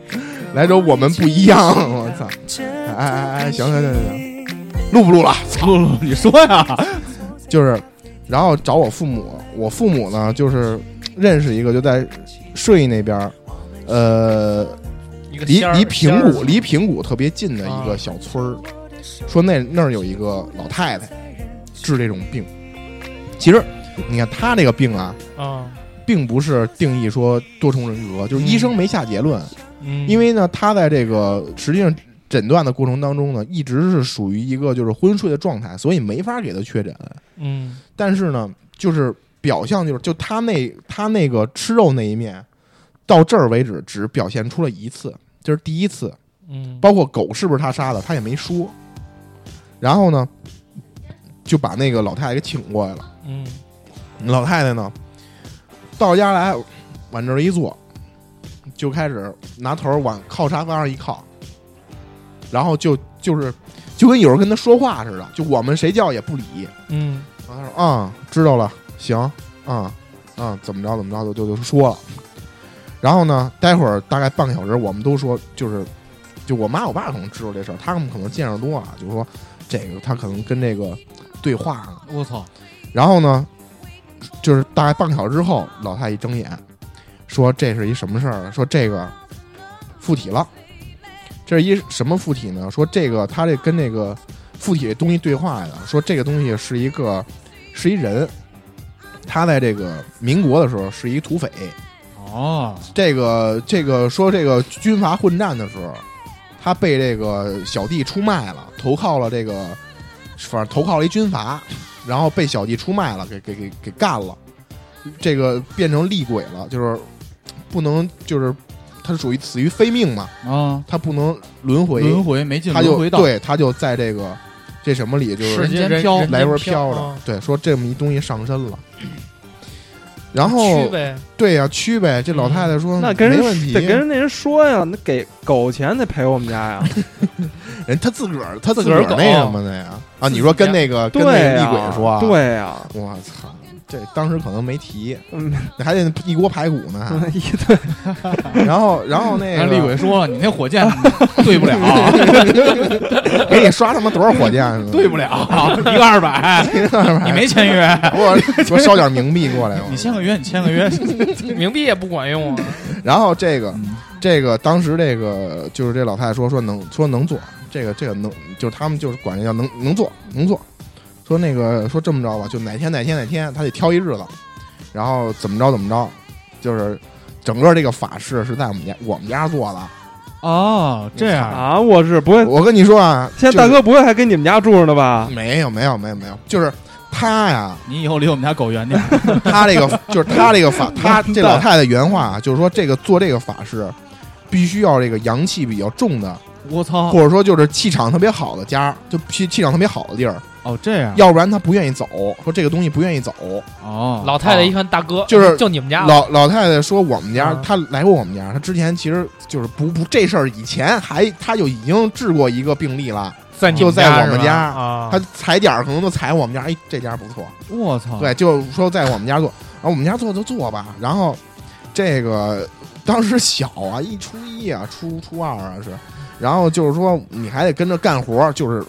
来着我们不一样，我操！哎哎哎，行行行行行，录不录了？录录，你说呀？就是，然后找我父母，我父母呢就是认识一个就在顺义那边儿，呃，离离平谷离平谷特别近的一个小村儿，说那那儿有一个老太太治这种病。其实你看她这个病啊，啊，并不是定义说多重人格，就是医生没下结论，嗯，因为呢，他在这个实际上诊断的过程当中呢，一直是属于一个就是昏睡的状态，所以没法给他确诊。嗯但是呢，就是表象就是就他那他那个吃肉那一面，到这儿为止只表现出了一次，就是第一次。嗯，包括狗是不是他杀的，他也没说。然后呢，就把那个老太太给请过来了。嗯老太太呢，到家来往这儿一坐，就开始拿头往靠沙发上一靠，然后就就是就跟有人跟他说话似的，就我们谁叫也不理。嗯然后他说：“啊、知道了，行，啊、啊、怎么着怎么着就就就说了。”然后呢，待会儿大概半个小时，我们都说就是，就我妈我爸可能知道这事儿，他们可能见识多啊，就说这个他可能跟这个对话呢。我操！然后呢，就是大概半个小时之后，老太一睁眼，说这是一什么事儿？说这个附体了。这是一什么附体呢？说这个他这跟那个附体这东西对话呀，说这个东西是一个是一人，他在这个民国的时候是一土匪。哦，这个这个说这个军阀混战的时候，他被这个小弟出卖了，投靠了这个，反正投靠了一军阀，然后被小弟出卖了，给给给给干了，这个变成厉鬼了，就是不能就是他是属于死于非命嘛，啊，他不能轮回，轮回没进他就轮回道，对他就在这个这什么里就是人间人飘。人来回飘着，啊对，说这么一东西上身了。然后对呀、蛆呗。这老太太说：“那跟人没问题，得跟人那人说呀，那给狗钱得赔我们家呀。人他自个儿他自自个儿儿那什么的呀啊，你说跟那个跟那对个厉呀，鬼说啊，对呀，我操，这当时可能没提，嗯，还得一锅排骨呢。一顿，然后然后那个厉鬼说了，你那火箭 对不了，给你刷他妈多少火箭呢？对不了，一个二百，你没签约，我我烧点冥币过来吧你签个约，你签个约，冥币也不管用啊。然后这个嗯这个当时这个就是这老太太说说能说能做，这个这个能就是他们就是管这叫能能做能做，说那个说这么着吧，就哪天哪天哪天他得挑一日子，然后怎么着怎么着，就是整个这个法事是在我们家我们家做的。哦，这样啊，我是不会，我跟你说啊，现在大哥不会还跟你们家住着呢吧？没有没有没有没有，就是他呀，你以后离我们家狗远点。他这个就是他这个法，他这老太太原话啊，就是说这个做这个法事，必须要这个阳气比较重的，我操！或者说就是气场特别好的家，就气气场特别好的地儿，哦，这样。要不然他不愿意走，说这个东西不愿意走。哦，老太太一看大哥，就是就你们家老老太太说我们家啊，她来过我们家，她之前其实就是不不这事儿以前还她就已经治过一个病例了，在你就在我们家。啊，她踩点儿可能都踩我们家，哎，这家不错，我操！对，就说在我们家做，然后我们家做就做吧。然后这个当时小啊，一初一啊，初初二啊是，然后就是说你还得跟着干活，就是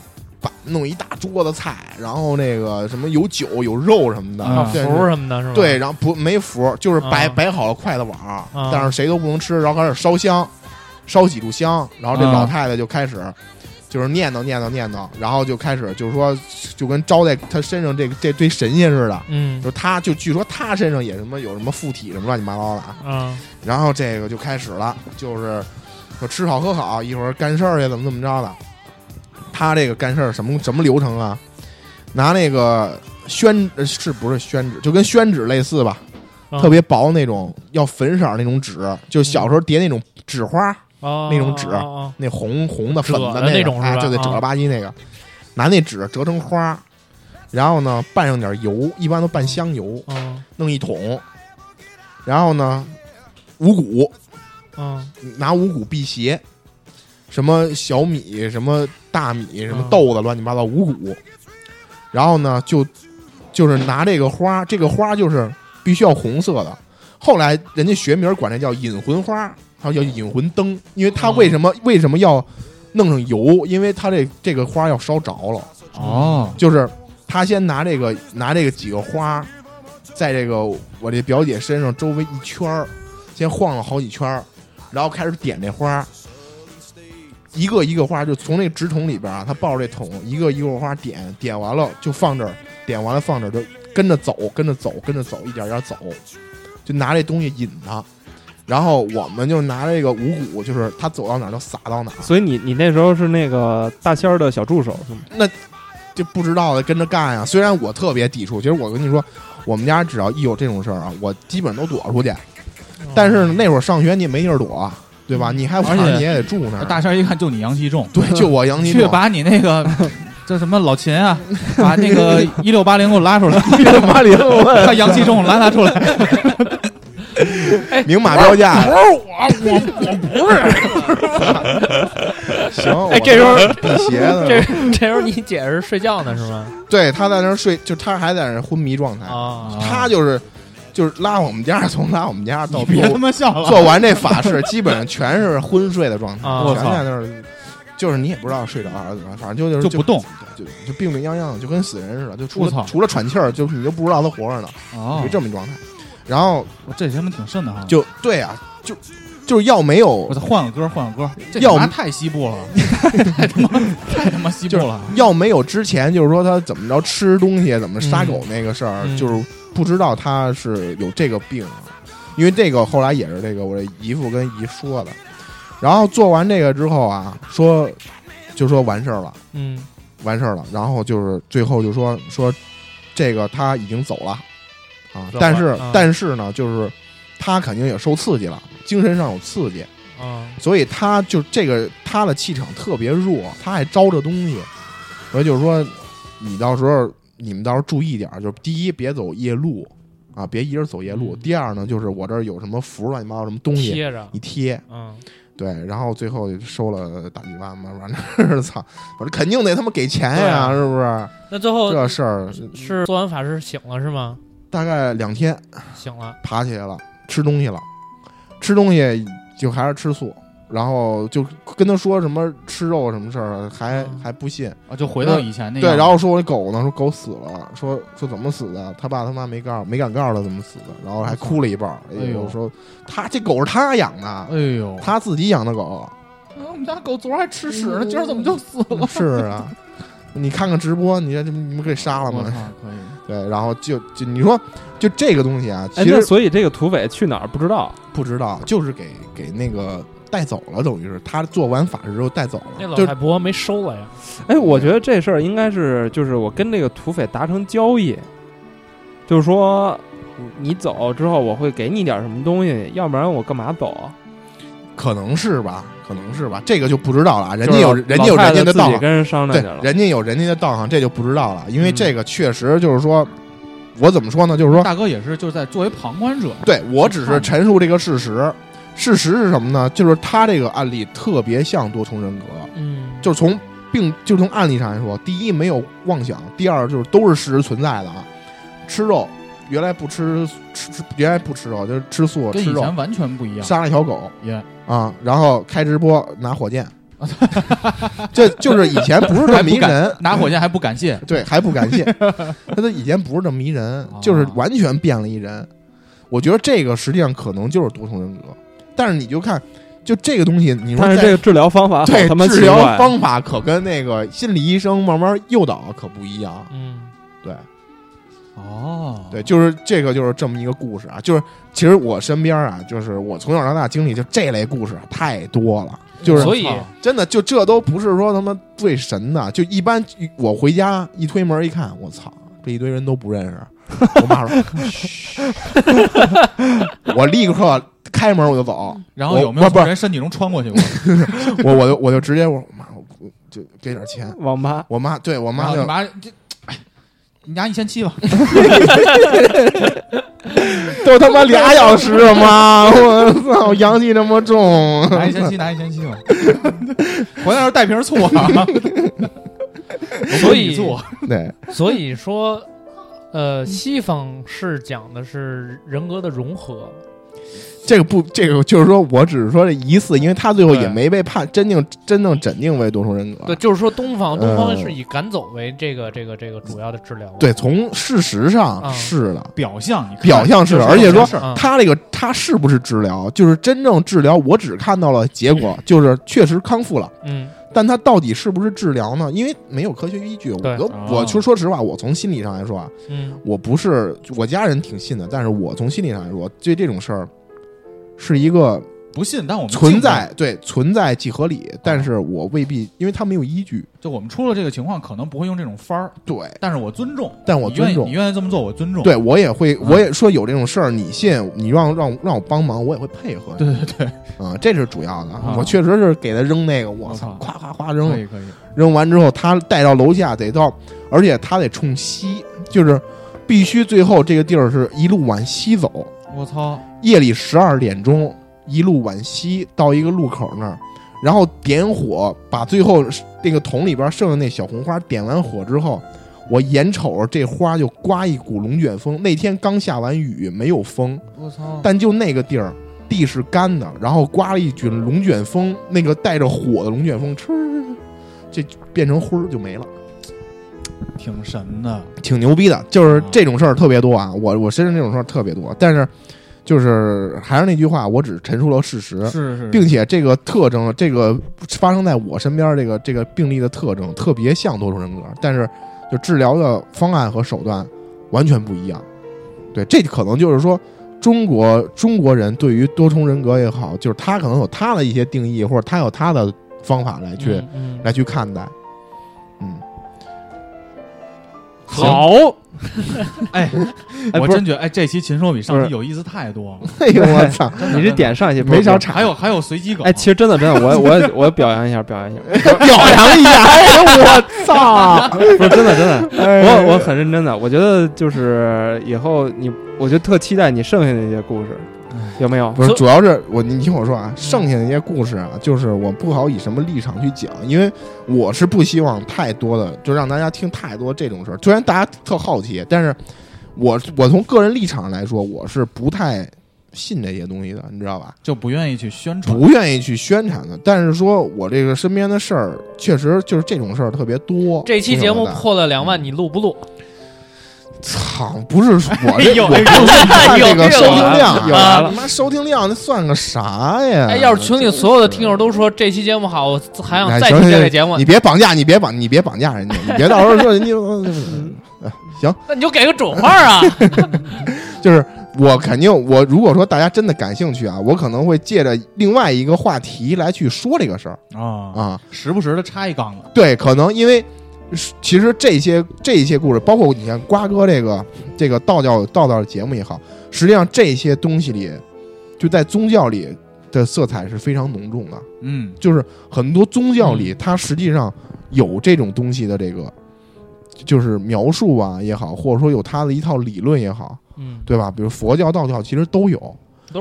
把弄一大桌子菜，然后那个什么有酒有肉什么的，啊对符什么的是吧？对，然后不没符，就是摆、啊摆好了筷子碗但是谁都不能吃，然后开始烧香，烧几炷香，然后这啊老太太就开始。就是念叨念叨念叨，然后就开始就是说，就跟招待他身上这个这堆神仙似的，嗯就他就据说他身上也什么有什么附体什么乱七八糟的啊，嗯然后这个就开始了，就是说吃好喝好，一会儿干事儿去怎么怎么着的。他这个干事儿什么什么流程啊？拿那个宣呃是不是宣纸，就跟宣纸类似吧，啊。特别薄那种，要粉色那种纸，就小时候叠那种纸花，哦那种纸那红红的粉褶的的那种是吧？就得整了吧唧那个，拿那纸折成花，然后呢拌上点油，一般都拌香油，嗯弄一桶，然后呢，五谷嗯拿五谷辟邪，什么小米、什么大米、什么嗯豆子，乱七八糟五谷，然后呢，就就是拿这个花，这个花就是必须要红色的。后来人家学名管这叫引魂花，还有叫引魂灯，因为它为什么、为什么要弄上油？因为它这这个花要烧着了。哦，就是他先拿这个拿这个几个花，在这个我这表姐身上周围一圈儿，先晃了好几圈儿，然后开始点这花，一个一个花就从那纸筒里边啊，他抱着这桶，一个一个花点，点完了就放这儿，点完了放这儿，就跟着走，跟着走，跟着走，一点点走，就拿这东西引他。然后我们就拿这个五谷，就是他走到哪儿就撒到哪儿，所以你你那时候是那个大仙儿的小助手是吗？就不知道的跟着干呀。虽然我特别抵触，其实我跟你说，我们家只要一有这种事儿啊，我基本都躲出去。但是那会儿上学你也没地儿躲，对吧？你还而且你也得住那儿。大仙儿一看就你阳气重，对，就我阳气重去，把你那个 叫什么老秦啊，把那个 一六八零给我拉出来，一六八零，他阳气重，拉他出来。明码标价。不是我，我我不是。行，哎这时候我辟邪的，这这时候你姐是睡觉呢是吗？对她在那儿睡，就她还在那儿昏迷状态。啊，她就是就是拉我们家，从拉我们家到别他做妈笑了，做完这法事，基本上全是昏睡的状态，啊。全在那儿。就是你也不知道睡着还是怎么，反正就就是就不动，就就病病殃殃，的就跟死人似的，就除我操。了除了喘气儿，就是你就不知道他活着呢，哦。就，这么一状态。然后这他妈挺瘆的。哈。就对啊，就就是要没有我再换个歌，换个歌，这要他妈太西部了，太他妈太他妈西部了。要没有之前就是说他怎么着吃东西怎么杀狗那个事儿，嗯。就是不知道他是有这个病，因为这个后来也是这个我这姨父跟姨说的。然后做完这个之后啊，说就说完事儿了。嗯。完事儿了，然后就是最后就说说这个他已经走了。啊，但是、啊。但是呢，就是他肯定也受刺激了，精神上有刺激，啊。所以他就这个他的气场特别弱，他还招这东西，所以就是说你到时候你们到时候注意点儿，就是第一别走夜路啊，别一人走夜路；嗯。第二呢，就是我这儿有什么符乱七八糟什么东西，贴着。你贴。嗯。对，然后最后收了大几万嘛，反正操，我说肯定得他妈给钱呀，是不是？那最后这事儿是做完法事醒了是吗？大概两天醒了，爬起来了，吃东西了，吃东西就还是吃素，然后就跟他说什么吃肉什么事儿，还嗯还不信。啊，就回到以前那对，然后说我那狗呢，说狗死了，说说怎么死的，他爸他妈没告没敢告诉他怎么死的，然后还哭了一半儿。哎哎呦呦，说他这狗是他养的，哎呦，他自己养的狗。啊我们家狗昨儿还吃屎呢，今儿怎么就死了？是啊，你看看直播，你这你们给杀了吗？可以。对，然后就就你说就这个东西啊，哎，其实那所以这个土匪去哪儿不知道？不知道，就是给给那个带走了，等于是他做完法事之后带走了，那老太婆没收了呀？哎，我觉得这事儿应该是就是我跟这个土匪达成交易，就是说你你走之后我会给你点什么东西，要不然我干嘛走啊？可能是吧，可能是吧，这个就不知道了啊。人家有人家有人家的道行，自己跟人商量对去了，，人家有人家的道行，这就不知道了，因为嗯这个确实就是说，我怎么说呢？就是说，大哥也是就是在作为旁观者，对我只是陈述这个事实。事实是什么呢？就是他这个案例特别像多重人格，嗯，就是从病，就从案例上来说，第一没有妄想，第二就是都是事实存在的啊。吃肉，原来不吃吃吃，原来不吃肉，就是吃素吃肉，跟以前完全不一样。杀了一条狗也啊，然后开直播拿火箭，这就是以前不是这么一人，拿火箭还不感谢，对，还不感谢，他他以前不是这么迷人，哦就是完全变了一人。我觉得这个实际上可能就是多重人格，但是你就看，就这个东西，你说但是这个治疗方法对治疗，方法可跟那个心理医生慢慢诱导可不一样。嗯，对哦，对，就是这个就是这么一个故事啊。就是其实我身边啊，就是我从小到大经历就这类故事太多了，就是所以操真的就这都不是说他妈最神的，就一般我回家一推门一看，我操，这一堆人都不认识。我妈说，嘘 我立刻开门我就走，然后有没有从人身体中穿过去过？我我就我就直接我说妈，我就给点钱。网吧。我妈对我妈就妈你拿一千七吧，都他妈俩小时了吗？我操，阳气这么重，拿一千七，拿一千七吧。回来时候带瓶醋啊，所以醋对。所以说，呃，西方是讲的是人格的融合，这个不，这个就是说我只是说这疑似，因为他最后也没被判真定真正诊定为多重人格。对，就是说东方东呃方是以赶走为这个这个这个主要的治疗，对，从事实上啊是的，表象，你看表象是的，而且说他这个他是不是治疗，就是真正治疗，我只看到了结果，就是确实康复了。嗯但他到底是不是治疗呢？因为没有科学依据。我我说说实话，我从心理上来说啊，嗯我不是我家人挺信的，但是我从心理上来说，对这种事儿是一个不信，但我们存在对存在即合理，但是我未必，因为他没有依据。就我们出了这个情况，可能不会用这种法儿，对，但是我尊重，但我尊重你愿意这么做，我尊重。对我也会，啊我也说有这种事儿，你信，你让让让我帮忙，我也会配合。对对对，啊，这是主要的。啊我确实是给他扔那个，我操我操，夸夸夸扔可，以可以，扔完之后他带到楼下得到，而且他得冲西，就是必须最后这个地儿是一路往西走，我操，夜里十二点钟一路往西到一个路口那儿，然后点火，把最后那个桶里边剩的那小红花点完火之后，我眼瞅着这花就刮一股龙卷风。那天刚下完雨，没有风，我操，但就那个地儿地是干的，然后刮了一卷龙卷风，那个带着火的龙卷风，哧，这变成灰儿就没了。挺神的，挺牛逼的，就是这种事儿特别多啊！我我身上这种事儿特别多，但是就是还是那句话，我只陈述了事实，是是，并且这个特征，这个发生在我身边这个这个病例的特征特别像多重人格，但是就治疗的方案和手段完全不一样。对，这可能就是说中国中国人对于多重人格也好，就是他可能有他的一些定义，或者他有他的方法来去、嗯。来去看待。嗯，好，哎，哎我真觉得，哎，这期禽兽比上期有意思太多了。哎呦我操！你这点上去没少查。还有还有随机梗，哎，其实真的真的，我我我表扬一下，表扬一下，表扬一下，哎，我操！不是真的真的，哎我我很认真的，我觉得就是以后你，我就特期待你剩下那些故事，有没有？不是，主要是我你听我说啊，剩下那些故事啊，就是我不好以什么立场去讲，因为我是不希望太多的，就让大家听太多这种事儿。虽然大家特好奇，但是我我从个人立场来说，我是不太信这些东西的，你知道吧？就不愿意去宣传。不愿意去宣传的。但是说我这个身边的事儿，确实就是这种事儿特别多。这期节目破了两万，你录不录？操，不是我这，我不是看这个收听量啊，了他妈收听量那算个啥呀？哎，要是群里所有的听友都说这期节目好，我还想哎再听这个节目你，别绑架，你别绑，你别绑架人家，你别到时候说人家呃行，那你就给个准话啊！就是我肯定，我如果说大家真的感兴趣啊，我可能会借着另外一个话题来去说这个事儿啊，啊。时不时的插一杠子。对，可能因为其实这些这些故事，包括你看瓜哥这个这个道教道教的节目也好，实际上这些东西里，就在宗教里的色彩是非常浓重的。嗯，就是很多宗教里，它实际上有这种东西的这个，就是描述啊也好，或者说有它的一套理论也好，嗯，对吧？比如佛教、道教其实都有，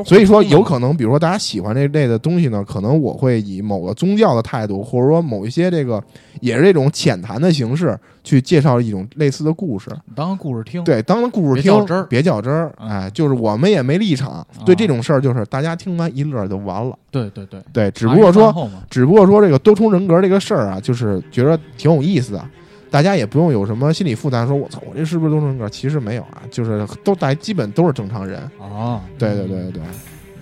所以说有可能，比如说大家喜欢这类的东西呢，可能我会以某个宗教的态度，或者说某一些这个也是这种浅谈的形式去介绍一种类似的故事。当个故事听。，对，当故事听，别较真儿别较真儿。嗯哎，就是我们也没立场，对这种事儿，就是大家听完一乐就完了。对对对，对，只不过说只不过说这个多重人格这个事儿啊，就是觉得挺有意思的，大家也不用有什么心理负担，说我操，我这是不是多重人格？其实没有啊，就是都大家基本都是正常人。啊，对对对对对，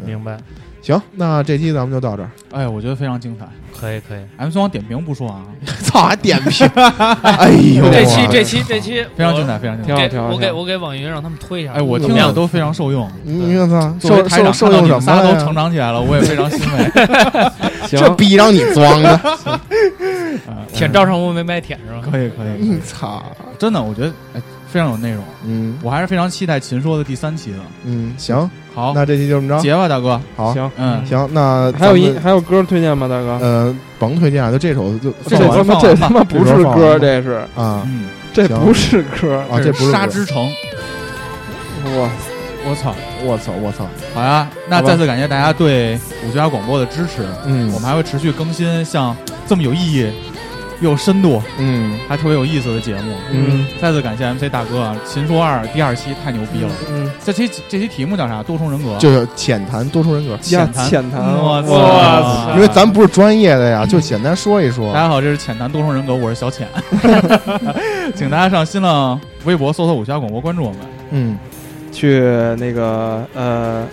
明白，行，那这期咱们就到这儿。哎，我觉得非常精彩。可以可以。M 孙王点评不说啊，操，还点评？哎呦，这期这期这期非常精彩，非常精彩。我给我给网云让他们推一下。哎，我听了都非常受用。你我操，作为受受台长，受用什么看到你们仨都成？长起来了，我也非常欣慰。这，逼让你装的，啊舔赵尚武没白舔是吧？可以可以，你操，真的，我觉得哎非常有内容，嗯。我还是非常期待秦说的第三期的。嗯，行，好，那这期就这么着。结吧，大哥。好，行，嗯，行，那还有一还有歌推荐吗，大哥？呃，甭推荐了，就这首就这放完他妈这他妈不是歌，这是。啊。嗯，这不是歌，啊，这不是沙之城。哇，我操！我操我操，好呀，那再次感谢大家对五七八广播的支持。嗯。我们还会持续更新像这么有意义、又有深度、嗯还特别有意思的节目。嗯，再次感谢 MC 大哥啊，《秦说二》第二期太牛逼了。嗯，这期这期题目叫啥？多重人格。就是浅谈多重人格，浅谈浅谈，我操因为咱不是专业的呀，就简单说一说大。家好，这是浅谈多重人格，我是小浅，请大家上新浪微博搜索“五七八广播”，关注我们。嗯，去那个呃，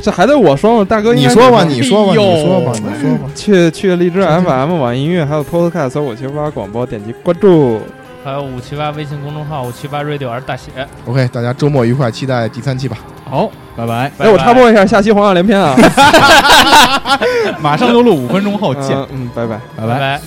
这还得我说吗？大哥，你说吧，你你说吧，你说吧，你说吧。去去荔枝 FM、网易音乐还有 Podcast 搜五七八广播，点击关注。还有五七八微信公众号五七八 radio 儿大写。OK，大家周末愉快，期待第三期吧。好，拜拜，哎，我插播一下，下期黄晓连篇啊，马上就录，五分钟后见，嗯嗯，拜拜。拜拜。